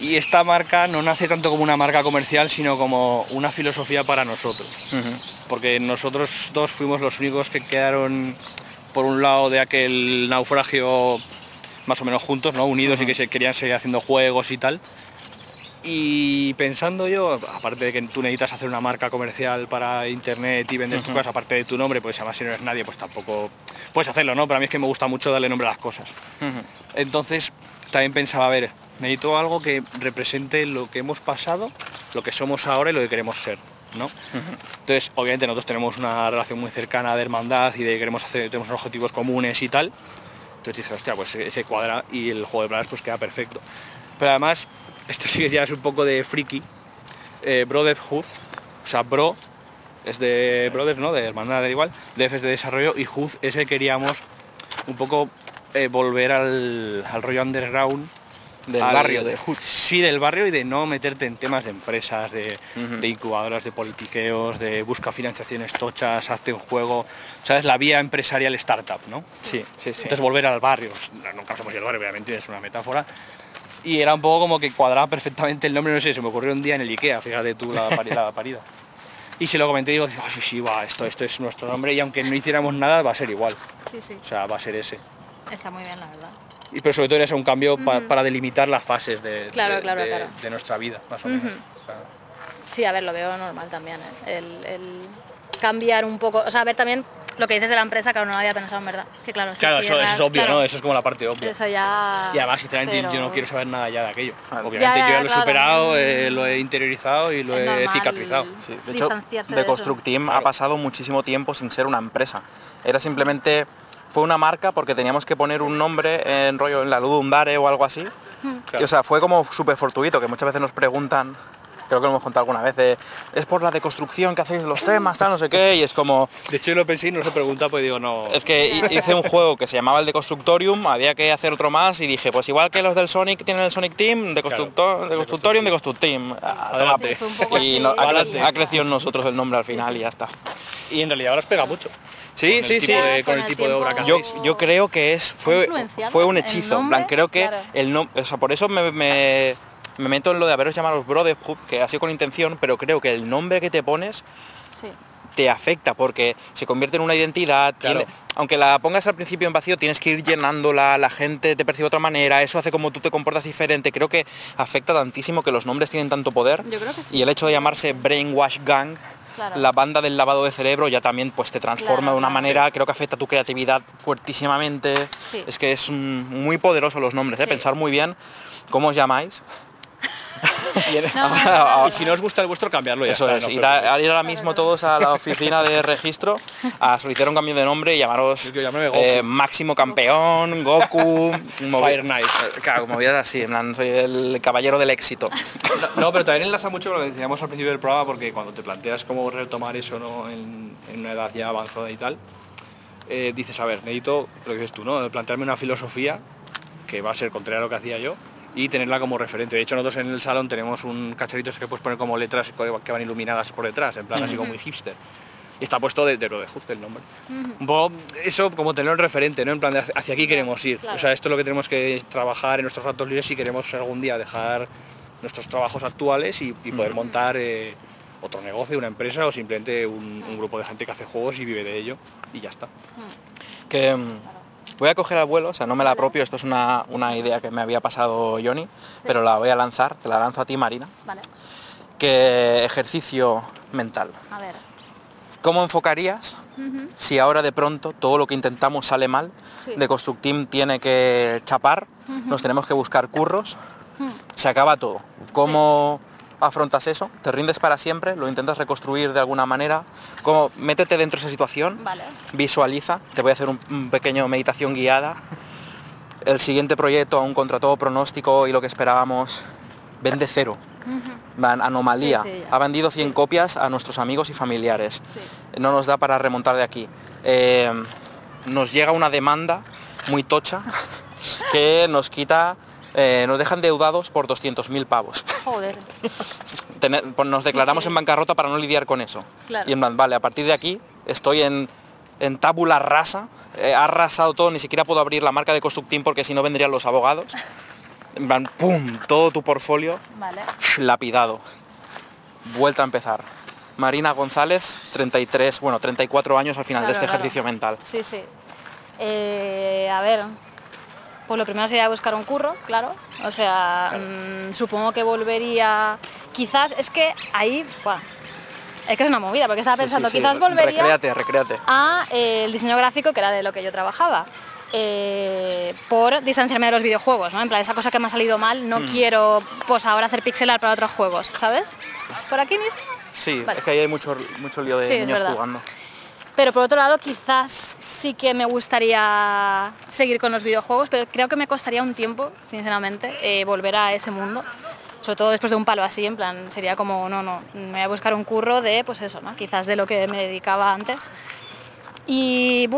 S3: Y esta marca no nace tanto como una marca comercial, sino como una filosofía para nosotros. Porque nosotros dos fuimos los únicos que quedaron por un lado de aquel naufragio más o menos juntos, ¿no? unidos y que se querían seguir haciendo juegos y tal. Y pensando yo, aparte de que tú necesitas hacer una marca comercial para internet y vender tu casa, aparte de tu nombre, pues además si no eres nadie, pues tampoco puedes hacerlo, ¿no? Para mí es que me gusta mucho darle nombre a las cosas. Entonces también pensaba, a ver, necesito algo que represente lo que hemos pasado, lo que somos ahora y lo que queremos ser, ¿no? Entonces, obviamente nosotros tenemos una relación muy cercana de hermandad y de queremos hacer, tenemos unos objetivos comunes y tal. Entonces dije, hostia, pues ese cuadra y el juego de palabras pues queda perfecto. Pero además, esto sí que ya es un poco de friki. Eh, Brotherhood, o sea, Bro es de Brothers, ¿no? De hermandad da igual, Def es de desarrollo y Hood es que queríamos un poco eh, volver al, al rollo underground
S1: Del
S3: al-
S1: barrio de Hood.
S3: Sí, del barrio y de no meterte en temas de empresas, de incubadoras, de politiqueos, de busca financiaciones tochas, hazte un juego, ¿sabes? La vía empresarial startup, ¿no?
S1: Sí, sí, sí.
S3: Entonces volver al barrio, nunca somos el barrio, obviamente es una metáfora. Y era un poco como que cuadraba perfectamente el nombre, no sé, se me ocurrió un día en el Ikea, fíjate tú la, pari- la parida. Y se lo comenté y digo, "Ah, sí, sí, va, esto, esto es nuestro nombre y aunque no hiciéramos nada va a ser igual.
S2: Sí, sí.
S3: O sea, va a ser ese.
S2: Está muy bien, la verdad.
S3: Y pero sobre todo era un cambio pa- para delimitar las fases de,
S2: Claro,
S3: de-
S2: claro,
S3: de-
S2: claro.
S3: de nuestra vida, más o menos.
S2: Ujú.
S3: O sea,
S2: Sí, a ver, lo veo normal también. ¿eh? El, el cambiar un poco, o sea, a ver también lo que dices de la empresa, claro, no lo había pensado en verdad. Que claro, si
S3: claro, eso, es obvio,
S2: claro,
S3: ¿no? Eso es como la parte obvia.
S2: Eso ya...
S3: Y además, sinceramente,
S2: pero
S3: yo no quiero saber nada ya de aquello.
S1: Claro.
S3: Obviamente
S2: Ya, ya,
S3: yo ya lo he superado, eh, lo he interiorizado y lo
S2: Es
S3: he cicatrizado.
S1: Sí, de hecho, de. Construct Team ha pasado muchísimo tiempo sin ser una empresa. Era simplemente, fue una marca porque teníamos que poner un nombre en rollo en la Ludundare o algo así.
S3: Claro.
S1: Y, o sea, fue como súper fortuito, que muchas veces nos preguntan, creo que lo hemos contado alguna vez, de, es por la deconstrucción que hacéis de los temas, tal, no sé qué, y es como,
S3: De hecho, yo lo pensé y no se preguntaba, pues digo, no.
S1: es que hi- hice un juego que se llamaba el Deconstructorium, había que hacer otro más y dije, pues igual que los del Sonic tienen el Sonic Team, Deconstructor, Deconstructorium, Deconstruct Team.
S3: Adelante.
S2: Poco
S1: Y no- ha, cre-
S3: Adelante.
S1: ha crecido en nosotros el nombre al final y ya está.
S3: Y en realidad ahora os pega mucho.
S1: Sí,
S3: Con
S1: sí, sí.
S3: de- con
S2: con
S3: el
S2: el
S3: tipo de obra que
S1: Yo, yo creo que es fue, fue un hechizo. en plan, creo que
S2: Claro.
S1: el no, o sea, por eso me, me- me meto en lo de haberos llamado los Brotherhood, que ha sido con intención, pero creo que el nombre que te pones
S2: Sí.
S1: te afecta porque se convierte en una identidad,
S3: Claro.
S1: tiene- aunque la pongas al principio en vacío, tienes que ir llenándola, la gente te percibe de otra manera, eso hace como tú te comportas diferente, creo que afecta tantísimo que los nombres tienen tanto poder
S2: Yo creo que sí.
S1: y el hecho de llamarse Brainwash Gang,
S2: Claro.
S1: la banda del lavado de cerebro ya también pues te transforma
S2: Claro,
S1: de una
S2: claro.
S1: manera, creo que afecta tu creatividad fuertísimamente,
S2: Sí.
S1: es que es muy poderoso los nombres, ¿eh?
S2: Sí.
S1: pensar muy bien cómo os llamáis.
S2: No,
S1: ahora-
S3: Y si no os gusta el vuestro, cambiarlo ya
S1: eso
S3: está,
S1: es,
S3: no
S1: ir,
S3: preocupéis.
S1: a- ir ahora mismo todos a la oficina de registro a solicitar un cambio de nombre y llamaros eh, Máximo Campeón, Goku,
S3: Fire Knight.
S1: Eh, Claro, movidas así, en plan, soy el caballero del éxito.
S3: No, no, pero también enlaza mucho con lo que decíamos al principio del programa, porque cuando te planteas cómo retomar eso ¿no? en, en una edad ya avanzada y tal, eh, dices, a ver, necesito, lo que dices tú, ¿no? plantearme una filosofía que va a ser contraria a lo que hacía yo y tenerla como referente. De hecho, nosotros en el salón tenemos un cacharrito que puedes poner como letras que van iluminadas por detrás, en plan así como muy hipster. Y está puesto de, de lo de justo el nombre. Un poco eso como tener un referente, ¿no? En plan de hacia- aquí queremos ir.
S2: claro.
S3: O sea, esto es lo que tenemos que trabajar en nuestros ratos libres si queremos algún día dejar nuestros trabajos actuales y, y poder montar eh, otro negocio, una empresa o simplemente un, un grupo de gente que hace juegos y vive de ello y ya está.
S1: que mm, voy a coger al vuelo, o sea, no me la apropio, esto es una, una idea que me había pasado Johnny, pero la voy a lanzar, te la lanzo a ti Marina,
S2: Vale.
S1: que ejercicio mental.
S2: A ver.
S1: ¿Cómo enfocarías si ahora de pronto todo lo que intentamos sale mal?
S2: Sí.
S1: De Construct Team tiene que chapar, nos tenemos que buscar curros, se acaba todo. ¿Cómo afrontas eso? ¿Te rindes para siempre? ¿Lo intentas reconstruir de alguna manera? ¿Cómo? Métete dentro de esa situación,
S2: Vale.
S1: visualiza, te voy a hacer un, un pequeño meditación guiada. El siguiente proyecto, aún contra todo pronóstico y lo que esperábamos, vende cero. Van, anomalía.
S2: Sí, sí, ya.
S1: ha vendido 100 copias a nuestros amigos y familiares. No nos da para remontar de aquí. Eh, nos llega una demanda muy tocha que nos quita, eh, nos dejan deudados por 200.000 pavos.
S2: Joder.
S1: Tener- pues nos declaramos
S2: sí.
S1: en bancarrota para no lidiar con eso.
S2: Claro.
S1: Y en plan, vale, a partir de aquí estoy en, en tábula rasa, he arrasado todo, ni siquiera puedo abrir la marca de Constructim porque si no vendrían los abogados. En plan, ¡pum! Todo tu portfolio
S2: Vale.
S1: lapidado. Vuelta a empezar. Marina González, 33, bueno, 34 años al final de este
S2: claro.
S1: ejercicio mental.
S2: Sí, sí. Eh, a ver. Pues lo primero sería buscar un curro, claro. O sea, mm, supongo que volvería... Quizás, es que ahí... buah, es que es una movida, porque estaba
S1: Sí, sí,
S2: pensando,
S1: sí,
S2: quizás volvería
S1: Recréate, recréate.
S2: a eh, el diseño gráfico, que era de lo que yo trabajaba. eh, por distanciarme de los videojuegos, ¿no? En plan, esa cosa que me ha salido mal,
S1: Mm.
S2: no quiero pues ahora hacer pixelar para otros juegos, ¿sabes? Por aquí mismo.
S1: Sí,
S2: Vale.
S1: es que ahí hay mucho, mucho lío de niños jugando.
S2: Pero por otro lado, quizás sí que me gustaría seguir con los videojuegos, pero creo que me costaría un tiempo, sinceramente, eh, volver a ese mundo. Sobre todo después de un palo así, en plan, sería como, no, no, me voy a buscar un curro de, pues eso, ¿no? Quizás de lo que me dedicaba antes. Y,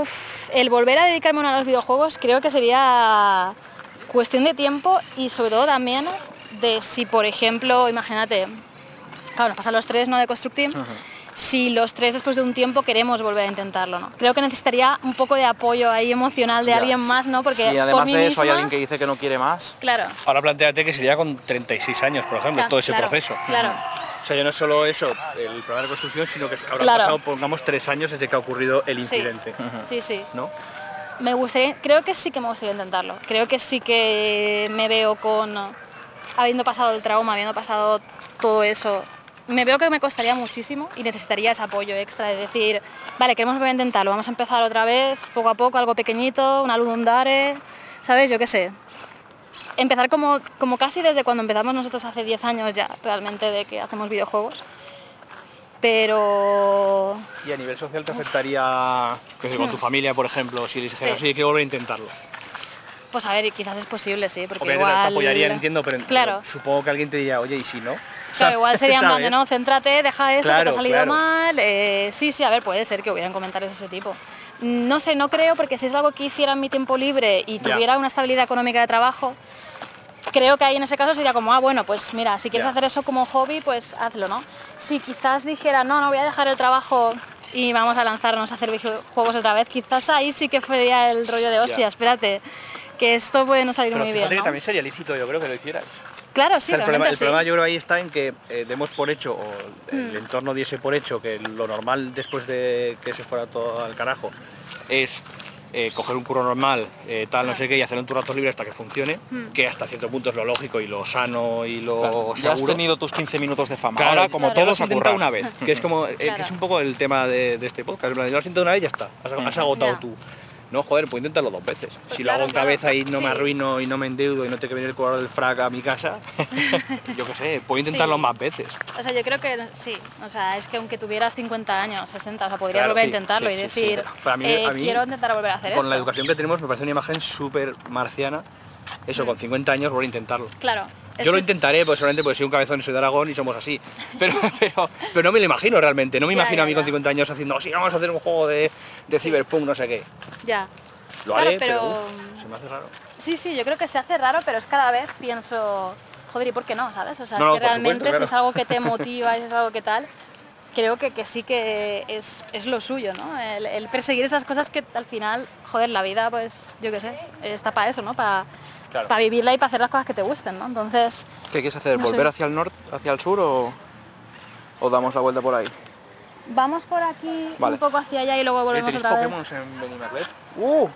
S2: el volver a dedicarme a los videojuegos creo que sería cuestión de tiempo y sobre todo también de si, por ejemplo, imagínate, claro, nos pasan los tres, ¿no? De Constructeam. Si los tres después de un tiempo queremos volver a intentarlo, ¿no? Creo que necesitaría un poco de apoyo ahí emocional de
S1: Ya,
S2: alguien
S1: sí.
S2: más, ¿no? Porque por
S1: además
S2: mí
S1: de eso hay alguien que dice que no quiere más,
S2: Claro.
S3: Ahora planteate que sería con 36 años, por ejemplo,
S2: Claro,
S3: todo ese
S2: claro,
S3: proceso.
S2: claro.
S3: O sea, ya no es solo eso, el programa de construcción, sino que habrá
S2: Claro.
S3: pasado, pongamos, tres años desde que ha ocurrido el
S2: Sí.
S3: incidente.
S2: Sí, sí.
S3: ¿No?
S2: Me gustaría, creo que sí que me gustaría intentarlo. Creo que sí que me veo con, habiendo pasado el trauma, habiendo pasado todo eso, me veo que me costaría muchísimo y necesitaría ese apoyo extra de decir, vale, queremos volver a intentarlo, vamos a empezar otra vez, poco a poco, algo pequeñito, una luz undare, ¿sabes? Yo qué sé. Empezar como, como casi desde cuando empezamos nosotros hace 10 años ya, realmente, de que hacemos videojuegos. Pero
S3: Y a nivel social te afectaría que con tu familia, por ejemplo, si les dijeras,
S2: Sí.
S3: sí, hay que volver a intentarlo.
S2: Pues a ver, quizás es posible, sí, porque
S3: Obviamente
S2: igual...
S3: te apoyarían, entiendo, pero
S2: Claro,
S3: supongo que alguien te diría, oye, ¿y si no?
S2: claro, igual sería plan de, no, céntrate, deja eso, que te ha salido
S3: claro.
S2: mal. eh, sí, sí, a ver, puede ser que hubieran comentarios de ese tipo. No sé, no creo, porque si es algo que hiciera en mi tiempo libre y
S3: Ya.
S2: tuviera una estabilidad económica de trabajo, creo que ahí en ese caso sería como, ah, bueno, pues mira, si quieres
S3: Ya.
S2: hacer eso como hobby, pues hazlo, ¿no? Si quizás dijera, no, no voy a dejar el trabajo y vamos a lanzarnos a hacer videojuegos otra vez, quizás ahí sí que fuera el rollo de, hostia, espérate, que esto puede no salir
S3: Pero
S2: muy
S3: fíjate
S2: bien,
S3: que
S2: ¿no?
S3: también sería lícito, yo creo que lo hicieras.
S2: Claro,
S3: O
S2: sí,
S3: sea, el, problema,
S2: realmente
S3: el
S2: sí.
S3: problema yo creo ahí está en que eh, demos por hecho, o el
S2: Mm.
S3: entorno diese por hecho, que lo normal después de que se fuera todo al carajo es eh, coger un curro normal, eh, tal, no sé qué, y hacer un tu rato libre hasta que funcione,
S2: Mm.
S3: que hasta cierto punto es lo lógico y lo sano y lo
S1: Claro, ya has
S3: seguro.
S1: tenido tus 15 minutos de fama.
S3: Claro,
S1: Ahora, como
S2: Claro.
S1: todos,
S3: has
S1: a
S3: intentado
S1: currar.
S3: una vez, que es como eh, que es un poco el tema de, de este podcast. Ya lo has intentado una vez y ya está. Has, has agotado tú. No, joder, pues inténtalo dos veces.
S2: Pues
S3: si
S2: claro,
S3: lo hago en
S2: claro.
S3: cabeza y no me arruino y no me endeudo y no tengo que venir el cobrador del frac a mi casa, yo qué sé, puedo intentarlo
S2: Sí.
S3: más veces.
S2: O sea, yo creo que sí. O sea, es que aunque tuvieras 50 años, 60, o sea, podrías
S3: Claro,
S2: volver
S3: sí,
S2: a intentarlo y decir,
S3: mí-
S2: eh,
S3: mí,
S2: quiero intentar volver a hacer
S3: Con
S2: esto.
S3: la educación que tenemos me parece una imagen súper marciana. Eso, con 50 años volver a intentarlo.
S2: Claro.
S3: Yo lo intentaré, pues solamente porque soy un cabezón y soy de Aragón y somos así. Pero, pero, pero no me lo imagino realmente. No me imagino
S2: ya,
S3: a mí con
S2: ya.
S3: 50 años haciendo, sí, vamos a hacer un juego de, de Cyberpunk, no sé qué.
S2: Ya.
S3: Lo
S2: Claro,
S3: haré, pero,
S2: pero-
S3: uf, se me hace raro.
S2: Sí, sí, yo creo que se hace raro, pero es cada vez pienso, joder, ¿y por qué no? ¿Sabes? O sea,
S3: No,
S2: es que realmente
S3: supuesto,
S2: si es algo que te motiva, si es algo que tal, creo que, que sí que es, es lo suyo, ¿no? El, el perseguir esas cosas que al final, joder, la vida, pues, yo qué sé, está para eso, ¿no? Para
S3: Claro.
S2: vivirla y para hacer las cosas que te gusten, ¿no? Entonces,
S1: ¿Qué quieres hacer?
S2: No sé.
S1: ¿Volver hacia el norte, hacia el sur o, o damos la vuelta por ahí?
S2: vamos por aquí
S1: Vale.
S2: un poco hacia allá y luego volvemos
S3: ¿Tenéis
S2: otra vez.
S3: Pokémon en Benimaclet?
S1: ¡Uh!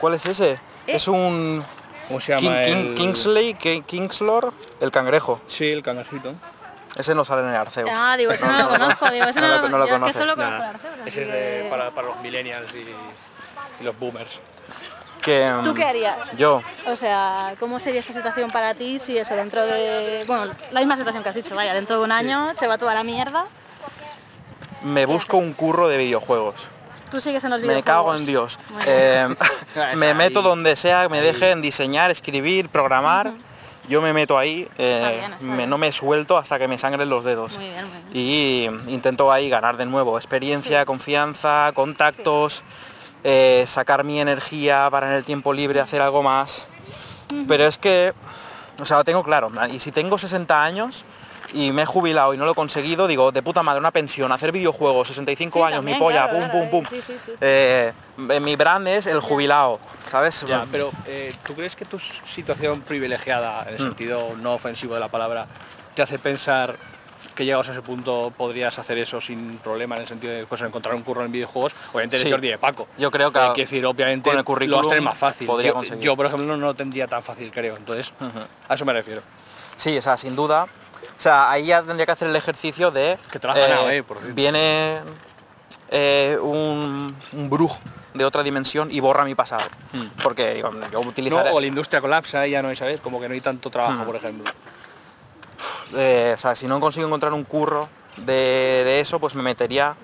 S1: ¿Cuál es ese? Es un
S3: ¿Cómo se llama?
S1: King-
S3: el...
S1: Kingsley, Ki- Kingslor, el cangrejo.
S3: Sí, el cangrejito.
S1: Ese no sale en el Arceus.
S2: Ah, digo, ese no lo conozco, digo, ese no,
S1: No
S2: lo,
S1: lo- no lo
S2: yo es que
S1: conoces.
S2: solo conozco
S3: Ese es de-
S2: que-
S3: para, para los millennials y, y los boomers.
S1: Que,
S2: ¿Tú
S1: mm,
S2: qué harías?
S1: Yo,
S2: O sea, ¿cómo sería esta situación para ti si eso dentro de... Bueno, la misma situación que has dicho, vaya, dentro de un año se va toda la mierda,
S1: me busco un curro de videojuegos.
S2: tú sigues en los
S1: Me
S2: videojuegos.
S1: cago en Dios.
S2: Bueno.
S1: Eh, me
S3: Ahí.
S1: meto donde sea, me dejen diseñar, escribir, programar. Yo me meto ahí, eh,
S2: Está bien, está
S1: me- no me suelto hasta que me sangren los dedos.
S2: Muy bien, muy bien.
S1: Y intento ahí ganar de nuevo experiencia, confianza, contactos, eh, sacar mi energía para en el tiempo libre hacer algo más. Pero es que, o sea, lo tengo claro. Y si tengo 60 años y me he jubilado y no lo he conseguido, digo, de puta madre, una pensión, hacer videojuegos, 65
S2: Sí,
S1: años,
S2: también,
S1: mi polla,
S2: claro,
S1: pum,
S2: claro,
S1: pum, pum.
S2: eh, sí, sí, sí.
S1: Eh, mi brand es el jubilado, ¿sabes?
S3: Ya, pero eh, ¿tú crees que tu situación privilegiada, en el
S1: Mm.
S3: sentido no ofensivo de la palabra, te hace pensar que llegados a ese punto podrías hacer eso sin problema en el sentido de pues, encontrar un curro en videojuegos, obviamente
S1: Sí.
S3: Jordi de Paco.
S1: Yo creo que
S3: Hay que decir, obviamente
S1: con el
S3: lo vas a
S1: currículum
S3: tener más fácil.
S1: podría
S3: yo,
S1: conseguir.
S3: yo, por ejemplo, no, no lo tendría tan fácil, creo. Entonces, a eso me refiero.
S1: Sí, o sea, sin duda. O sea, ahí ya tendría que hacer el ejercicio de...
S3: Que te lo has ganado, eh, por cierto.
S1: Viene eh, un, un brujo de otra dimensión y borra mi pasado. Porque digo, yo
S3: No,
S1: utilizaré...
S3: o la industria colapsa y ya no hay, ¿sabes? Como que no hay tanto trabajo,
S1: Hmm.
S3: por ejemplo.
S1: eh, o sea, si no consigo encontrar un curro de, de eso, pues me metería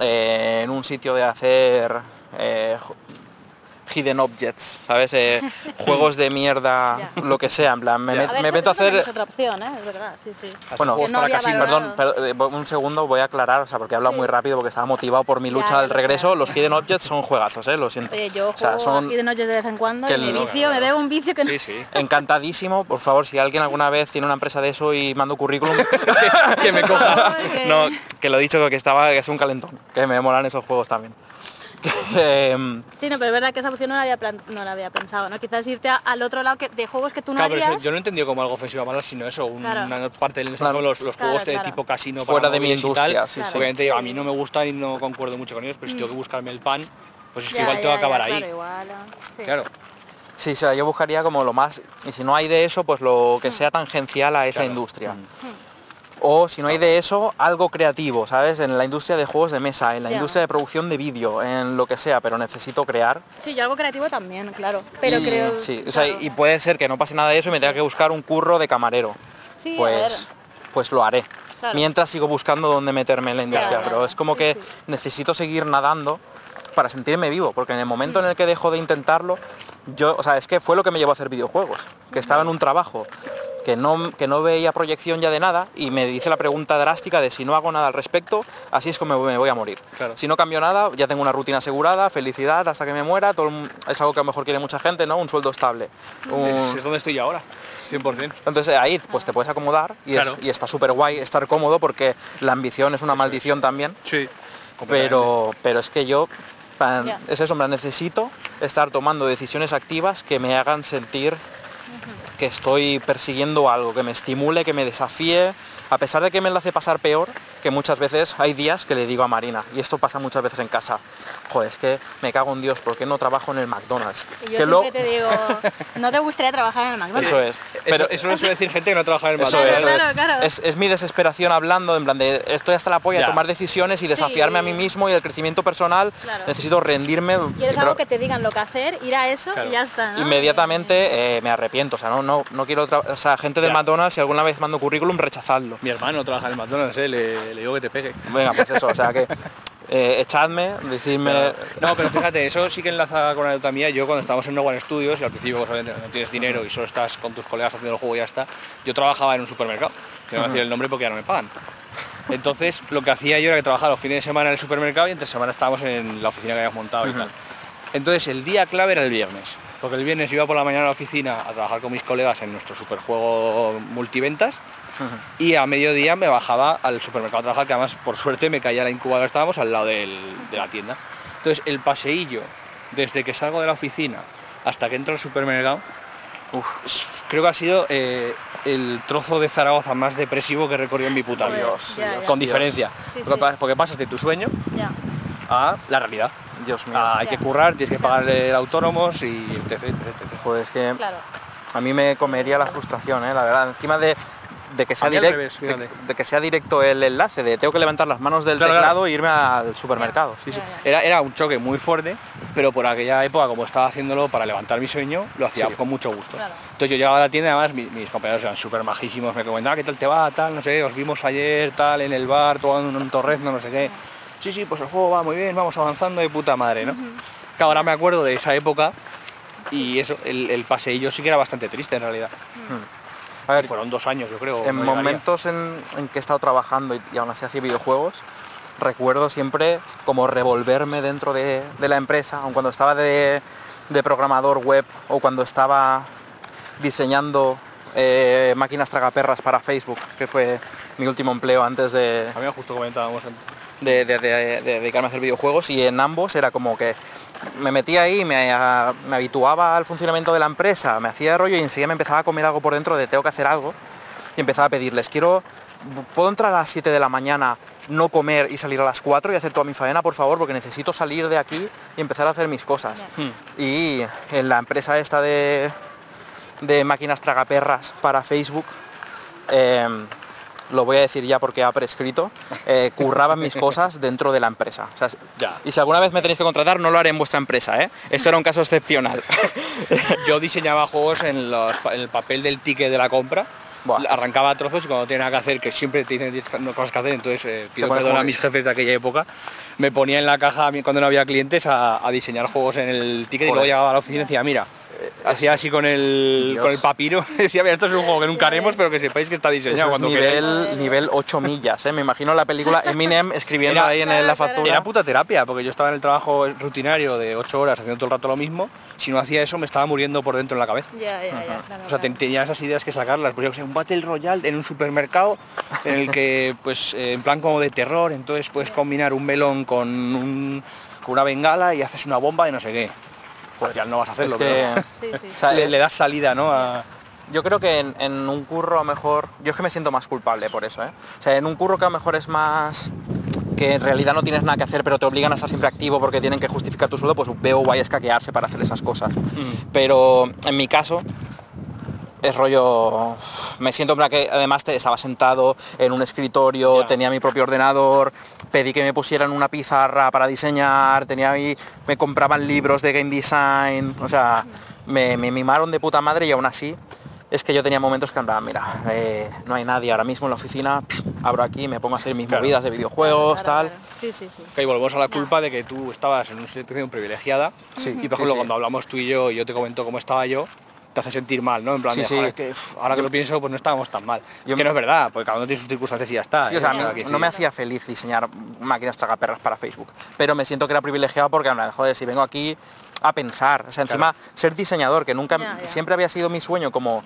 S1: eh, en un sitio de hacer eh, hidden objects, ¿sabes? Eh, juegos de mierda, lo que sea, en plan, me, meto a hacer...
S2: Es otra opción, ¿eh? Es verdad, sí, sí.
S1: Bueno,
S2: Que no
S3: para
S2: valorado.
S1: Perdón, eh, un segundo voy a aclarar, o sea, porque he hablado
S2: Sí.
S1: muy rápido porque estaba motivado por mi lucha
S2: ya
S1: del regreso. Los hidden objects son juegazos, ¿eh? Lo siento.
S2: Oye, yo
S1: o sea,
S2: juego
S1: son
S2: de noches de vez en cuando
S1: que
S2: y me
S1: el-
S2: vicio, me veo un vicio que no...
S3: Sí, sí.
S1: encantadísimo. Por favor, si alguien alguna vez tiene una empresa de eso y mando currículum,
S3: que me coja.
S1: No, que lo he dicho que estaba, que es un calentón, que me molan esos juegos también. Em,
S2: Sí, no, pero es verdad que esa opción no la había, plan- no la había pensado, ¿no? Quizás irte a- al otro lado que, de juegos que tú no
S3: Claro, pero yo no he entendido como algo ofensivo a malas, sino eso, una
S2: Claro.
S3: parte del
S1: Claro.
S3: los, los
S2: Claro,
S3: juegos de tipo casino
S1: Fuera
S3: para
S1: de mi industria, sí,
S2: sí.
S3: Obviamente a mí no me gustan y no concuerdo mucho con ellos, pero si tengo que buscarme el pan, pues es
S2: Ya,
S3: igual
S2: ya,
S3: tengo que
S2: ya,
S3: acabar ahí.
S2: Claro, igual, ah, sí.
S3: Claro.
S1: sí, o sea, yo buscaría como lo más, y si no hay de eso, pues lo que sea tangencial a esa
S3: Claro.
S1: industria.
S3: Mm.
S1: O si no hay de eso, algo creativo, ¿sabes? En la industria de juegos de mesa, en la industria de producción de vídeo, en lo que sea, pero necesito crear.
S2: Sí, yo algo creativo también, claro. Pero
S1: y,
S2: creo...
S1: sí, o sea,
S2: claro.
S1: y puede ser que no pase nada de eso y me tenga que buscar un curro de camarero.
S2: Sí,
S1: pues, pues lo haré.
S2: Claro.
S1: Mientras sigo buscando dónde meterme en la industria. pero es como
S2: Sí,
S1: que
S2: sí.
S1: necesito seguir nadando para sentirme vivo, porque en el momento en el que dejo de intentarlo, yo, o sea, es que fue lo que me llevó a hacer videojuegos, que estaba en un trabajo que no, que no veía proyección ya de nada y me dice la pregunta drástica de si no hago nada al respecto, así es como me voy a morir.
S3: Claro.
S1: Si no cambio nada, ya tengo una rutina asegurada, felicidad hasta que me muera, todo el- es algo que a lo mejor quiere mucha gente, ¿no? Un sueldo estable. Un-
S3: Es, donde estoy yo ahora, 100%.
S1: entonces ahí pues te puedes acomodar y, es-
S3: Claro.
S1: y está súper guay estar cómodo porque la ambición es una maldición también.
S3: Sí.
S1: Pero, pero es que yo, pan,
S2: Ya.
S1: es eso, me necesito estar tomando decisiones activas que me hagan sentir que estoy persiguiendo algo, que me estimule, que me desafíe, a pesar de que me lo hace pasar peor, que muchas veces hay días que le digo a Marina, y esto pasa muchas veces en casa, joder, es que me cago en Dios, ¿por qué no trabajo en el McDonald's?
S2: Y yo
S1: que
S2: siempre
S1: luego-
S2: te digo, no te gustaría trabajar en el McDonald's.
S1: Eso es.
S3: Pero
S1: Pero
S3: eso lo suele decir gente que no trabaja en el
S1: eso es,
S3: McDonald's.
S1: eso es.
S2: claro, claro.
S1: Es, es mi desesperación hablando, en plan de estoy hasta la polla de tomar decisiones y desafiarme a mí mismo y el crecimiento personal.
S2: Claro.
S1: Necesito rendirme.
S2: Quieres
S1: pero
S2: algo que te digan lo que hacer, ir a eso
S3: Claro.
S2: y ya está, ¿no?
S1: Inmediatamente eh, me arrepiento. O sea, no, no, no quiero otra. O sea, gente del. McDonald's, si alguna vez mando currículum, rechazadlo.
S3: Mi hermano trabaja en el McDonald's, ¿eh? le, le digo que te pegue.
S1: Venga, pues eso, o sea que eh, echadme, decidme.
S3: No, pero fíjate, eso sí que enlaza con la anécdota mía. Yo cuando estábamos en No One Studios y al principio pues, no tienes dinero y solo estás con tus colegas haciendo el juego y ya está, yo trabajaba en un supermercado, que no voy a decir el nombre porque ya no me pagan. Entonces lo que hacía yo era que trabajaba los fines de semana en el supermercado y entre semana estábamos en la oficina que habíamos montado y tal. Entonces el día clave era el viernes, porque el viernes iba por la mañana a la oficina a trabajar con mis colegas en nuestro superjuego multiventas y a mediodía me bajaba al supermercado a trabajar, que además por suerte me caía la incubadora, estábamos al lado del- de la tienda. Entonces el paseillo, desde que salgo de la oficina hasta que entro al supermercado,
S1: Uf,
S3: creo que ha sido eh, el trozo de Zaragoza más depresivo que he recorrido en mi puta vida. Con
S1: Dios.
S3: diferencia.
S2: Sí,
S3: porque,
S2: sí.
S3: pa- porque pasas de tu sueño
S2: Ya.
S3: a la realidad.
S1: Dios mío.
S3: Ah, hay
S2: Ya.
S3: que currar, tienes que pagar el autónomos y etc, etc, etc.
S1: Pues es que
S2: Claro.
S1: a mí me comería la frustración, ¿eh? la verdad. Encima de, de que sea directo,
S3: revés, fíjate.
S1: de, de que sea directo el enlace, de tengo que levantar las manos del
S3: Claro,
S1: teclado
S3: claro.
S1: e irme al supermercado.
S3: Sí, sí. Era, era un choque muy fuerte, pero por aquella época, como estaba haciéndolo para levantar mi sueño, lo hacía
S1: Sí.
S3: con mucho gusto.
S2: Claro.
S3: Entonces yo llegaba a la tienda, además mi- mis, compañeros eran súper majísimos, me comentaban qué tal te va, tal, no sé, os vimos ayer, tal, en el bar, tomando un torrezno, no sé qué. Sí, sí, pues el juego va muy bien, vamos avanzando de puta madre, ¿no? Que ahora me acuerdo de esa época y eso, el, el paseillo sí que era bastante triste en realidad.
S1: A ver,
S3: Fueron dos años, yo creo.
S1: en
S3: no
S1: momentos en, en que he estado trabajando y, y aún así hacía videojuegos, recuerdo siempre como revolverme dentro de, de la empresa, aun cuando estaba de, de programador web o cuando estaba diseñando eh, máquinas tragaperras para Facebook, que fue mi último empleo antes de,
S3: A mí justo comentábamos antes.
S1: De, de- de- de dedicarme a hacer videojuegos y en ambos era como que me metía ahí, me, a- me habituaba al funcionamiento de la empresa, me hacía rollo y enseguida me empezaba a comer algo por dentro de tengo que hacer algo y empezaba a pedirles, quiero ¿puedo entrar a las 7 de la mañana, no comer y salir a las 4 y hacer toda mi faena, por favor? Porque necesito salir de aquí y empezar a hacer mis cosas. Y en la empresa esta de, de máquinas tragaperras para Facebook, em, lo voy a decir ya porque ha prescrito, eh, curraban mis cosas dentro de la empresa. O sea,
S3: Ya.
S1: Y si alguna vez me tenéis que contratar, no lo haré en vuestra empresa, ¿eh? Esto era un caso excepcional.
S3: Yo diseñaba juegos en, los pa- en el papel del ticket de la compra.
S1: Buah,
S3: arrancaba trozos y cuando tenía nada que hacer, que siempre te dicen cosas que hacer, entonces eh, pido perdón a mis jefes de aquella época, me ponía en la caja cuando no había clientes a, a diseñar juegos en el ticket y luego llegaba a la oficina y decía, mira, hacía así con el,
S1: Dios.
S3: con el papiro, decía, mira, esto es un juego que nunca haremos, pero que sepáis que está diseñado
S1: es
S3: cuando queráis".
S1: nivel, nivel 8 millas, ¿eh? Me imagino la película Eminem escribiendo
S3: Era-
S1: ahí en el- la factura.
S3: Era puta terapia, porque yo estaba en el trabajo rutinario de 8 horas haciendo todo el rato lo mismo, si no hacía eso me estaba muriendo por dentro en la cabeza.
S2: Ya, ya, ya, claro,
S3: O sea,
S2: claro.
S3: tenía esas ideas que sacarlas, pues yo que sé, un Battle Royale en un supermercado en el que, pues, eh, en plan como de terror, entonces puedes combinar un melón con, un- con una bengala y haces una bomba y no sé qué. Pues ya no vas a hacerlo,
S1: Es que-
S3: pero
S2: Sí, sí.
S1: O sea,
S3: le,
S1: eh,
S3: le das salida, ¿no? A-
S1: Yo creo que en, en un curro a lo mejor, yo es que me siento más culpable por eso, ¿eh? O sea, en un curro que a lo mejor es más que en realidad no tienes nada que hacer, pero te obligan a estar siempre activo porque tienen que justificar tu sueldo, pues veo guay escaquearse para hacer esas cosas. Pero en mi caso, es rollo, me siento en que además te- estaba sentado en un escritorio, tenía mi propio ordenador, pedí que me pusieran una pizarra para diseñar, tenía ahí, me compraban libros de game design, o sea, me, me mimaron de puta madre y aún así es que yo tenía momentos que andaba, mira, eh, no hay nadie ahora mismo en la oficina, pff, abro aquí, me pongo a hacer mis
S3: Claro.
S1: movidas de videojuegos,
S2: Claro,
S1: tal.
S2: claro. Sí, sí, sí.
S3: Volvemos a la culpa de que tú estabas en una situación privilegiada
S1: Sí,
S3: y por
S1: sí,
S3: ejemplo
S1: sí.
S3: cuando hablamos tú y yo y yo te comento cómo estaba yo, te hace sentir mal, ¿no? En plan
S1: Sí,
S3: de,
S1: sí.
S3: "Joder, que, uf, ahora que lo pienso, pues no estábamos tan mal.
S1: Yo-
S3: que no es verdad, porque cada uno tiene sus circunstancias y ya está.
S1: Sí, o
S3: ¿eh?
S1: sea,
S3: O sea,
S1: no- me hacía feliz diseñar máquinas tragaperras para Facebook, pero me siento que era privilegiado porque, a joder, si vengo aquí a pensar, o sea, encima ser diseñador, que nunca, siempre había sido mi sueño como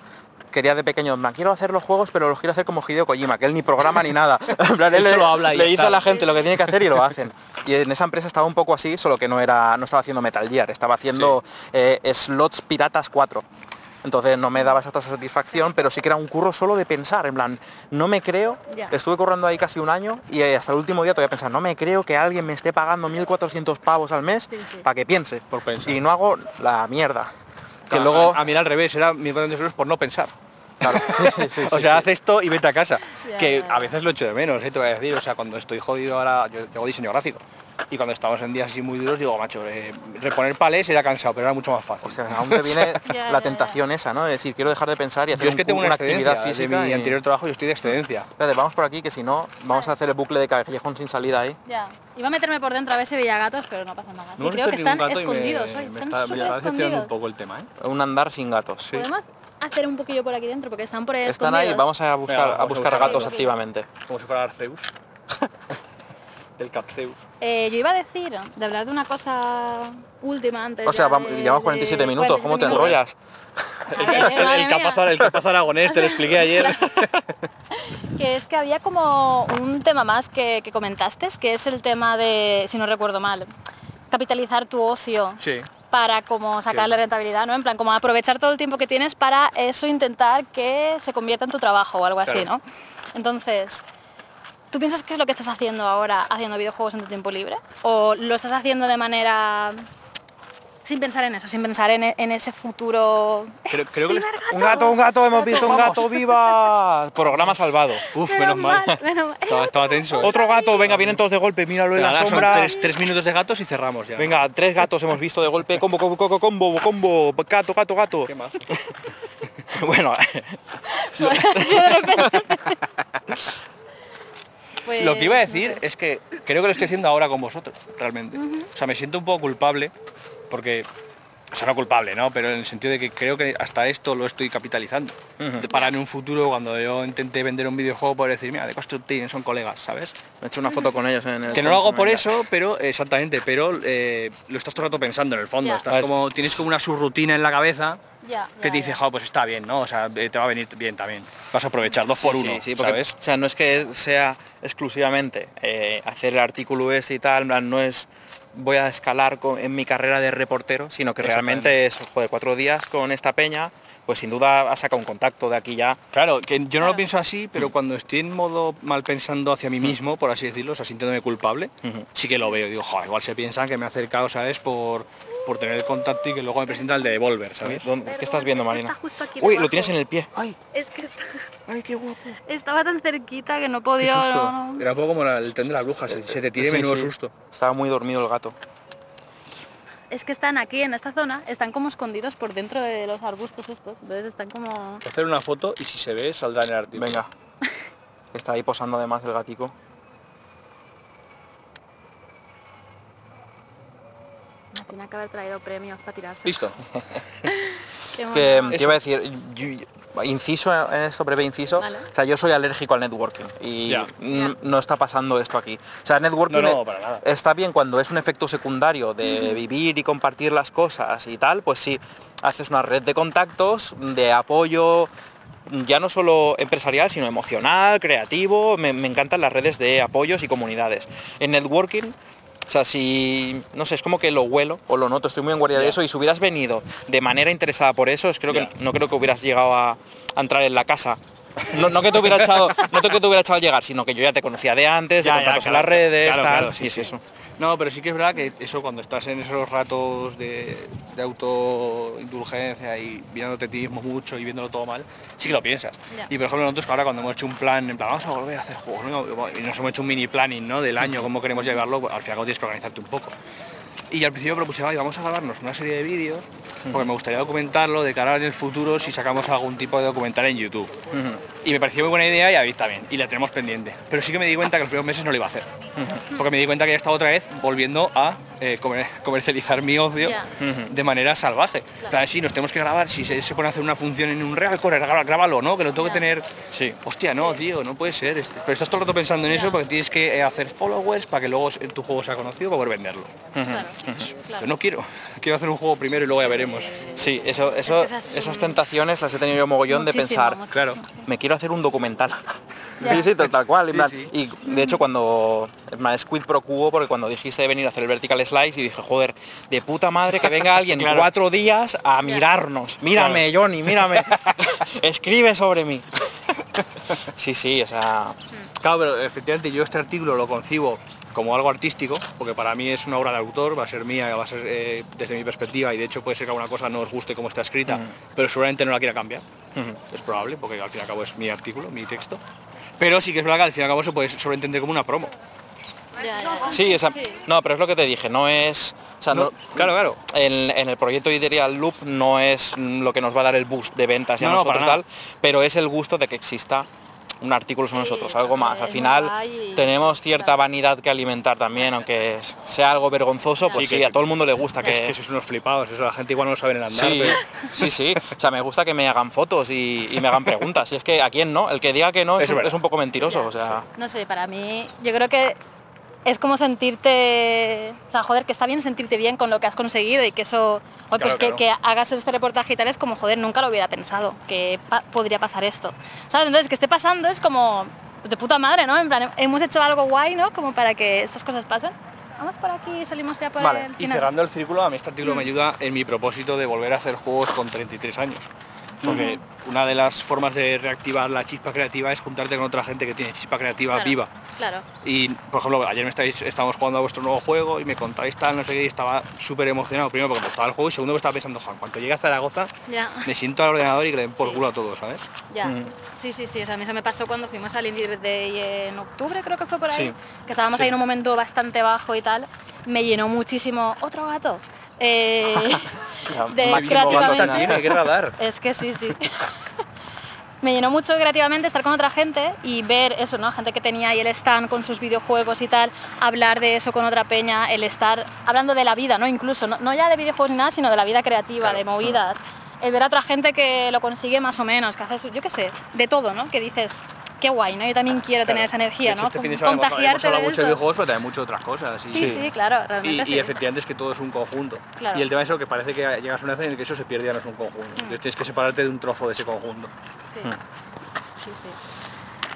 S1: quería de pequeño, plan, quiero hacer los juegos, pero los quiero hacer como Hideo Kojima, que él ni programa ni nada. En plan,
S3: Él
S1: le-
S3: solo habla y
S1: le dice a la gente lo que tiene que hacer y lo hacen. Y en esa empresa estaba un poco así, solo que no era, no estaba haciendo Metal Gear, estaba haciendo eh, slots piratas 4. Entonces no me daba esa satisfacción, pero sí que era un curro solo de pensar, en plan, no me creo,
S2: Ya.
S1: estuve currando ahí casi un año y hasta el último día todavía pensar, no me creo que alguien me esté pagando 1.400 pavos al mes
S2: Sí, sí.
S1: para que piense.
S3: Por pensar.
S1: Y no hago la mierda. Que
S3: A-
S1: luego...
S3: a, a mí era al revés, era 1.400 euros por no pensar.
S1: Claro, sí, sí, sí,
S3: o sea,
S1: sí.
S3: haz esto y vete a casa.
S2: Ya,
S3: que a veces lo echo de menos, ¿eh? te voy a decir. O sea, cuando estoy jodido ahora, yo tengo diseño gráfico. Y cuando estamos en días así muy duros, digo, macho, eh, reponer palés era cansado, pero era mucho más fácil.
S1: O sea, aún te viene la tentación esa, ¿no? De decir, quiero dejar de pensar y hacer
S3: yo es
S1: un
S3: que tengo una,
S1: actividad física.
S3: de mi
S1: y-
S3: anterior trabajo, yo estoy de excedencia.
S1: Espérate, vamos por aquí, que si no, vamos a hacer el bucle de callejón sin salida ahí.
S2: Ya. Iba a meterme por dentro a ver si veía gatos, pero no pasa nada. Sí,
S3: No
S2: creo que están
S3: gato y me-
S2: escondidos hoy.
S3: me
S2: Están
S3: está, me está
S2: escondidos.
S3: un poco el tema, ¿eh?
S1: Un andar sin gatos.
S2: Podemos hacer un poquillo por aquí dentro porque están por ahí
S1: Están ahí, vamos a buscar, a
S3: vamos a
S1: buscar
S3: buscar
S1: gatos
S2: gatos.
S1: activamente.
S3: Como si fuera Arceus. el Capceus.
S2: Eh, yo iba a decir, de hablar de una cosa última antes
S1: O sea, vamos,
S2: de-
S1: llevamos
S2: de
S1: 47 minutos, ¿cómo te
S2: 47
S1: enrollas?
S2: Madre
S3: el,
S2: mía.
S3: capazo, el capazo aragonés, te lo expliqué ayer.
S2: que es que había como un tema más que, que comentaste, que es el tema de, si no recuerdo mal, capitalizar tu ocio
S3: sí.
S2: para como sacarle rentabilidad, ¿no? En plan, como aprovechar todo el tiempo que tienes para eso intentar que se convierta en tu trabajo o algo así. ¿no? Entonces, ¿tú piensas que es lo que estás haciendo ahora, haciendo videojuegos en tu tiempo libre? ¿O lo estás haciendo de manera sin pensar en eso, sin pensar en, en ese futuro?
S3: Creo, creo que les-
S1: Un gato, un gato, hemos visto un gato, viva. Programa salvado.
S3: Uf,
S2: Menos
S3: menos mal.
S2: mal, menos mal.
S3: Estaba, estaba tenso. ¿eh?
S1: Otro gato, venga, vienen todos de golpe, míralo en
S3: Venga,
S1: la
S3: ahora son
S1: sombra.
S3: tres, tres minutos de gatos y cerramos ya.
S1: Venga, tres gatos hemos visto de golpe. Combo, combo, combo, combo, combo, gato, gato, gato.
S3: ¿Qué más?
S1: Bueno,
S2: Pues,
S3: Lo que iba a
S2: no
S3: decir
S2: sé.
S3: es que creo que lo estoy haciendo ahora con vosotros, realmente. O sea, me siento un poco culpable porque, o sea, no culpable, ¿no? Pero en el sentido de que creo que hasta esto lo estoy capitalizando. Para en un futuro, cuando yo intente vender un videojuego, poder decir, mira, de Constructing son colegas, ¿sabes?
S1: me he hecho una foto con ellos en el...
S3: Que no lo hago por eso, pero exactamente, pero eh, lo estás todo el rato pensando en el fondo. Estás
S1: Es-
S3: como, tienes como una subrutina en la cabeza
S2: Ya,
S3: que te dice, jo, pues está bien, ¿no? O sea, eh, te va a venir bien también. Vas a aprovechar dos
S1: Sí,
S3: por
S1: sí,
S3: uno,
S1: sí, porque,
S3: ¿sabes?
S1: O sea, no es que sea exclusivamente eh, hacer el artículo este y tal, en plan, no es voy a escalar con- en mi carrera de reportero, sino que realmente es, joder, cuatro días con esta peña, pues sin duda ha sacado un contacto de aquí ya.
S3: Claro, que yo no lo pienso así, pero cuando estoy en modo mal pensando hacia mí mismo, por así decirlo, o sea, sintiéndome culpable, sí que lo veo. Digo, joder, igual se piensan que me he acercado, ¿sabes? Por, por tener el contacto y que luego me presenta el de Devolver, ¿sabes?
S1: ¿Dónde- ¿Qué estás viendo,
S2: Es que
S1: Marina?
S2: está justo aquí
S1: Uy, lo tienes en el pie.
S2: Es que está-
S3: Ay, qué guapo.
S2: estaba tan cerquita que no
S3: Qué
S2: podía...
S3: susto.
S2: no, no.
S3: Era un poco como la- el tren de las brujas, se, se te tire
S1: Sí,
S3: menudo
S1: sí.
S3: susto.
S1: Estaba muy dormido el gato.
S2: Es que están aquí en esta zona, están como escondidos por dentro de los arbustos estos, entonces están como...
S3: Voy a hacer una foto y si se ve saldrá en el artículo.
S1: Venga. Está ahí posando además el gatico.
S2: Tiene que haber traído premios para tirarse.
S3: Listo.
S2: Qué
S1: Que te iba a decir, yo- inciso en esto, breve inciso,
S2: Vale.
S1: o sea, yo soy alérgico al networking y no está pasando esto aquí. O sea, networking
S3: No, no,
S1: e-
S3: para nada.
S1: está bien cuando es un efecto secundario de vivir y compartir las cosas y tal, pues sí, haces una red de contactos, de apoyo, ya no solo empresarial, sino emocional, creativo, me, me encantan las redes de apoyos y comunidades. En networking o sea, si, no sé, es como que lo huelo o lo noto, estoy muy en guardia de eso y si hubieras venido de manera interesada por eso, es creo que no creo que hubieras llegado a, a entrar en la casa. No, no que te hubiera echado, no que te hubiera echado al llegar, sino que yo ya te conocía de antes, de
S3: Ya, ya,
S1: contactos en las redes,
S3: claro,
S1: tal,
S3: claro, sí,
S1: y es
S3: sí.
S1: eso.
S3: No, pero sí que es verdad que eso cuando estás en esos ratos de, de autoindulgencia y viéndote a ti mismo mucho y viéndolo todo mal, sí que lo piensas. Y por ejemplo nosotros que ahora cuando hemos hecho un plan, en plan, vamos a volver a hacer juegos, ¿no? y nos hemos hecho un mini planning ¿no? del año, cómo queremos llevarlo, pues, al final tienes que organizarte un poco. Y al principio propuse, "Vale, vamos a grabarnos una serie de vídeos, porque me gustaría documentarlo de cara en el futuro si sacamos algún tipo de documental en YouTube. Y me pareció muy buena idea y a David también, y la tenemos pendiente. Pero sí que me di cuenta que los primeros meses no lo iba a hacer. Porque me di cuenta que ya estaba otra vez volviendo a eh, comer- comercializar mi ocio de manera salvaje. Claro, sí, nos tenemos que grabar, si se, se pone a hacer una función en un real, corre, grábalo, ¿no? Que lo tengo que tener...
S1: Sí.
S3: Hostia, no, tío, no puede ser. Pero estás todo el rato pensando en eso porque tienes que eh, hacer followers para que luego tu juego sea conocido para poder venderlo.
S2: Claro,
S3: Pero
S2: claro.
S3: no quiero. Quiero hacer un juego primero y luego ya veremos.
S1: Sí, eso, eso,
S2: Es que esas
S1: tentaciones las he tenido yo mogollón de pensar,
S2: muchísimo.
S3: Claro.
S1: me quiero hacer un documental. Sí, sí, tal, tal cual.
S3: Sí, sí.
S1: Y de hecho cuando más Squid Pro Cubo, porque cuando dijiste de venir a hacer el vertical slice y dije, joder, de puta madre que venga alguien
S3: Claro.
S1: cuatro días a mirarnos. Mírame, Johnny, mírame. Escribe sobre mí. Sí, sí, o sea.
S3: Claro, pero efectivamente yo este artículo lo concibo como algo artístico, porque para mí es una obra de autor, va a ser mía, va a ser eh, desde mi perspectiva y de hecho puede ser que alguna cosa no os guste como está escrita, pero seguramente no la quiera cambiar. Es probable, porque al fin y al cabo es mi artículo, mi texto. Pero sí que es verdad que al fin y al cabo se puede sobreentender como una promo.
S1: Sí, esa- no, pero es lo que te dije, no es... O sea, no,
S3: No, claro, claro.
S1: En, en el proyecto Ideal Loop no es lo que nos va a dar el boost de ventas y a
S3: No,
S1: nosotros
S3: nada.
S1: tal, pero es el gusto de que exista un artículo sobre
S2: Sí,
S1: nosotros, algo más. Al
S2: es
S1: final tenemos cierta vanidad que alimentar también, aunque es- sea algo vergonzoso, pues
S3: Sí,
S1: sí,
S3: que-
S1: a todo el mundo le gusta
S3: Es
S1: que...
S3: que sois unos flipados, eso la gente igual no lo sabe en el andar.
S1: Sí,
S3: pero-
S1: sí, sí. O sea, me gusta que me hagan fotos y, y me hagan preguntas. Y es que a quién no, el que diga que no es,
S3: es
S1: un- es un poco mentiroso. O sea,
S2: No sé, para mí, yo creo que es como sentirte, o sea, joder, que está bien sentirte bien con lo que has conseguido y que eso, pues
S3: Claro,
S2: que, que hagas este reportaje y tal es como, joder, nunca lo hubiera pensado, que pa- podría pasar esto. ¿Sabes? Entonces, que esté pasando es como de puta madre, ¿no? En plan, hemos hecho algo guay, ¿no? Como para que estas cosas pasen. Vamos por aquí, salimos ya por
S1: Vale,
S2: el
S3: Y cerrando el círculo, a mí este artículo me ayuda en mi propósito de volver a hacer juegos con 33 años. Porque una de las formas de reactivar la chispa creativa es juntarte con otra gente que tiene chispa creativa
S2: Claro,
S3: viva.
S2: Claro.
S3: Y, por ejemplo, ayer me estáis, estábamos jugando a vuestro nuevo juego y me contáis tal, no sé qué, y estaba súper emocionado. Primero porque me gustaba el juego y segundo porque estaba pensando, Juan, cuando llegue a Zaragoza,
S2: Ya.
S3: me siento al ordenador y que le den por
S2: Sí.
S3: culo a todos, ¿sabes?
S2: Ya,
S1: Mm.
S2: sí, sí, sí, o sea, a mí eso me pasó cuando fuimos al Indie Day en octubre, creo que fue por ahí,
S1: Sí.
S2: que estábamos ahí en un momento bastante bajo y tal, me llenó muchísimo, otro gato, eh, de
S1: máximo gato hay
S3: que radar.
S2: Es que sí, sí. me llenó mucho creativamente estar con otra gente y ver eso, ¿no? Gente que tenía ahí el stand con sus videojuegos y tal, hablar de eso con otra peña, el estar hablando de la vida, ¿no? Incluso, no, no ya de videojuegos ni nada, sino de la vida creativa, de movidas. El ver a otra gente que lo consigue más o menos, que hace, eso, yo qué sé, de todo, ¿no? Que dices, qué guay, ¿no? Yo también quiero tener esa energía,
S3: hecho,
S2: ¿no?
S3: este fin de semana hemos- hemos
S2: Contagiarte
S3: hablado
S2: de
S3: mucho de videojuegos, pero también mucho de otras cosas. y-
S2: Sí, sí, claro,
S3: Y,
S2: realmente
S3: y
S2: sí.
S3: efectivamente es que todo es un conjunto.
S2: Claro.
S3: Y el tema es eso, que parece que llegas a una vez en el que eso se pierde ya no es un conjunto.
S2: Mm.
S3: Entonces tienes que separarte de un trozo de ese conjunto.
S2: Sí.
S1: Hmm.
S2: Sí, sí.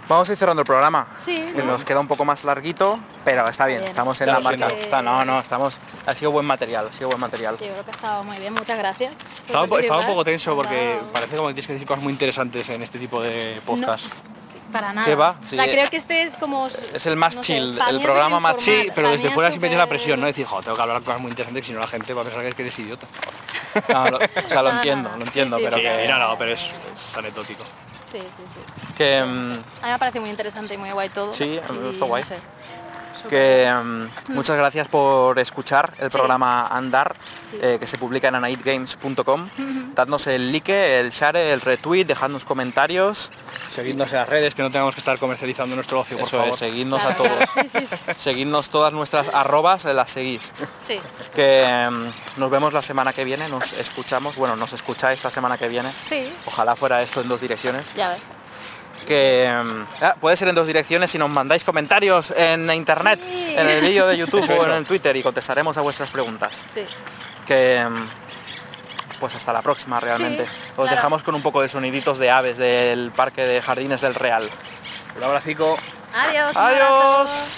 S1: Vamos a ir cerrando el programa.
S2: Sí,
S1: Que
S2: ¿no?
S1: nos queda un poco más larguito, pero está bien,
S2: Bien.
S1: estamos en la marca. Está, no, no, estamos. Ha sido buen material, ha sido buen material.
S2: Yo creo que ha estado muy bien, muchas gracias.
S3: Estaba, estaba un poco tenso porque
S2: No,
S3: parece como que tienes que decir cosas muy interesantes en este tipo de podcast.
S2: Para nada.
S1: ¿Qué va?
S2: O sea, creo que este es como...
S1: Es el más
S2: no
S1: chill, el programa más
S3: Sí, pero
S2: para
S3: desde fuera siempre tienes la presión, ¿no? Decir, jo, tengo que hablar cosas muy interesantes, si no la gente va a pensar que, es que eres idiota.
S1: No, lo- o sea, lo entiendo, lo entiendo,
S2: Sí, sí,
S1: pero
S3: Sí,
S1: que,
S3: sí, no, no, pero es, es anecdótico.
S2: Sí, sí, sí.
S1: que, mm,
S2: A mí me parece muy interesante y muy guay todo.
S1: Sí, está guay.
S2: no sé, súper
S1: que mm, muchas gracias por escuchar el
S2: Sí.
S1: programa Andar,
S2: Sí.
S1: eh, que se publica en anaidgames.com. Dadnos el like, el share, el retweet, dejadnos comentarios.
S3: Seguidnos en las redes, que no tengamos que estar comercializando nuestro ocio, por
S1: Eso
S3: favor.
S1: es, seguidnos
S2: Claro,
S1: a todos.
S2: Sí, sí, sí.
S1: Seguidnos todas nuestras arrobas, las seguís.
S2: Sí,
S1: Que mm, nos vemos la semana que viene, nos escuchamos, bueno, nos escucháis la semana que viene.
S2: sí,
S1: Ojalá fuera esto en dos direcciones.
S2: ya ves.
S1: Que mm, ah, puede ser en dos direcciones si nos mandáis comentarios en internet,
S2: Sí.
S1: en el vídeo de YouTube
S3: Eso,
S1: o en
S3: eso.
S1: el Twitter y contestaremos a vuestras preguntas.
S2: Sí.
S1: Que mm, pues hasta la próxima realmente.
S2: Sí,
S1: Os
S2: claro.
S1: dejamos con un poco de soniditos de aves del Parque de Jardines del Real.
S3: Un abracico.
S2: Adiós. un abrazo.
S1: Adiós.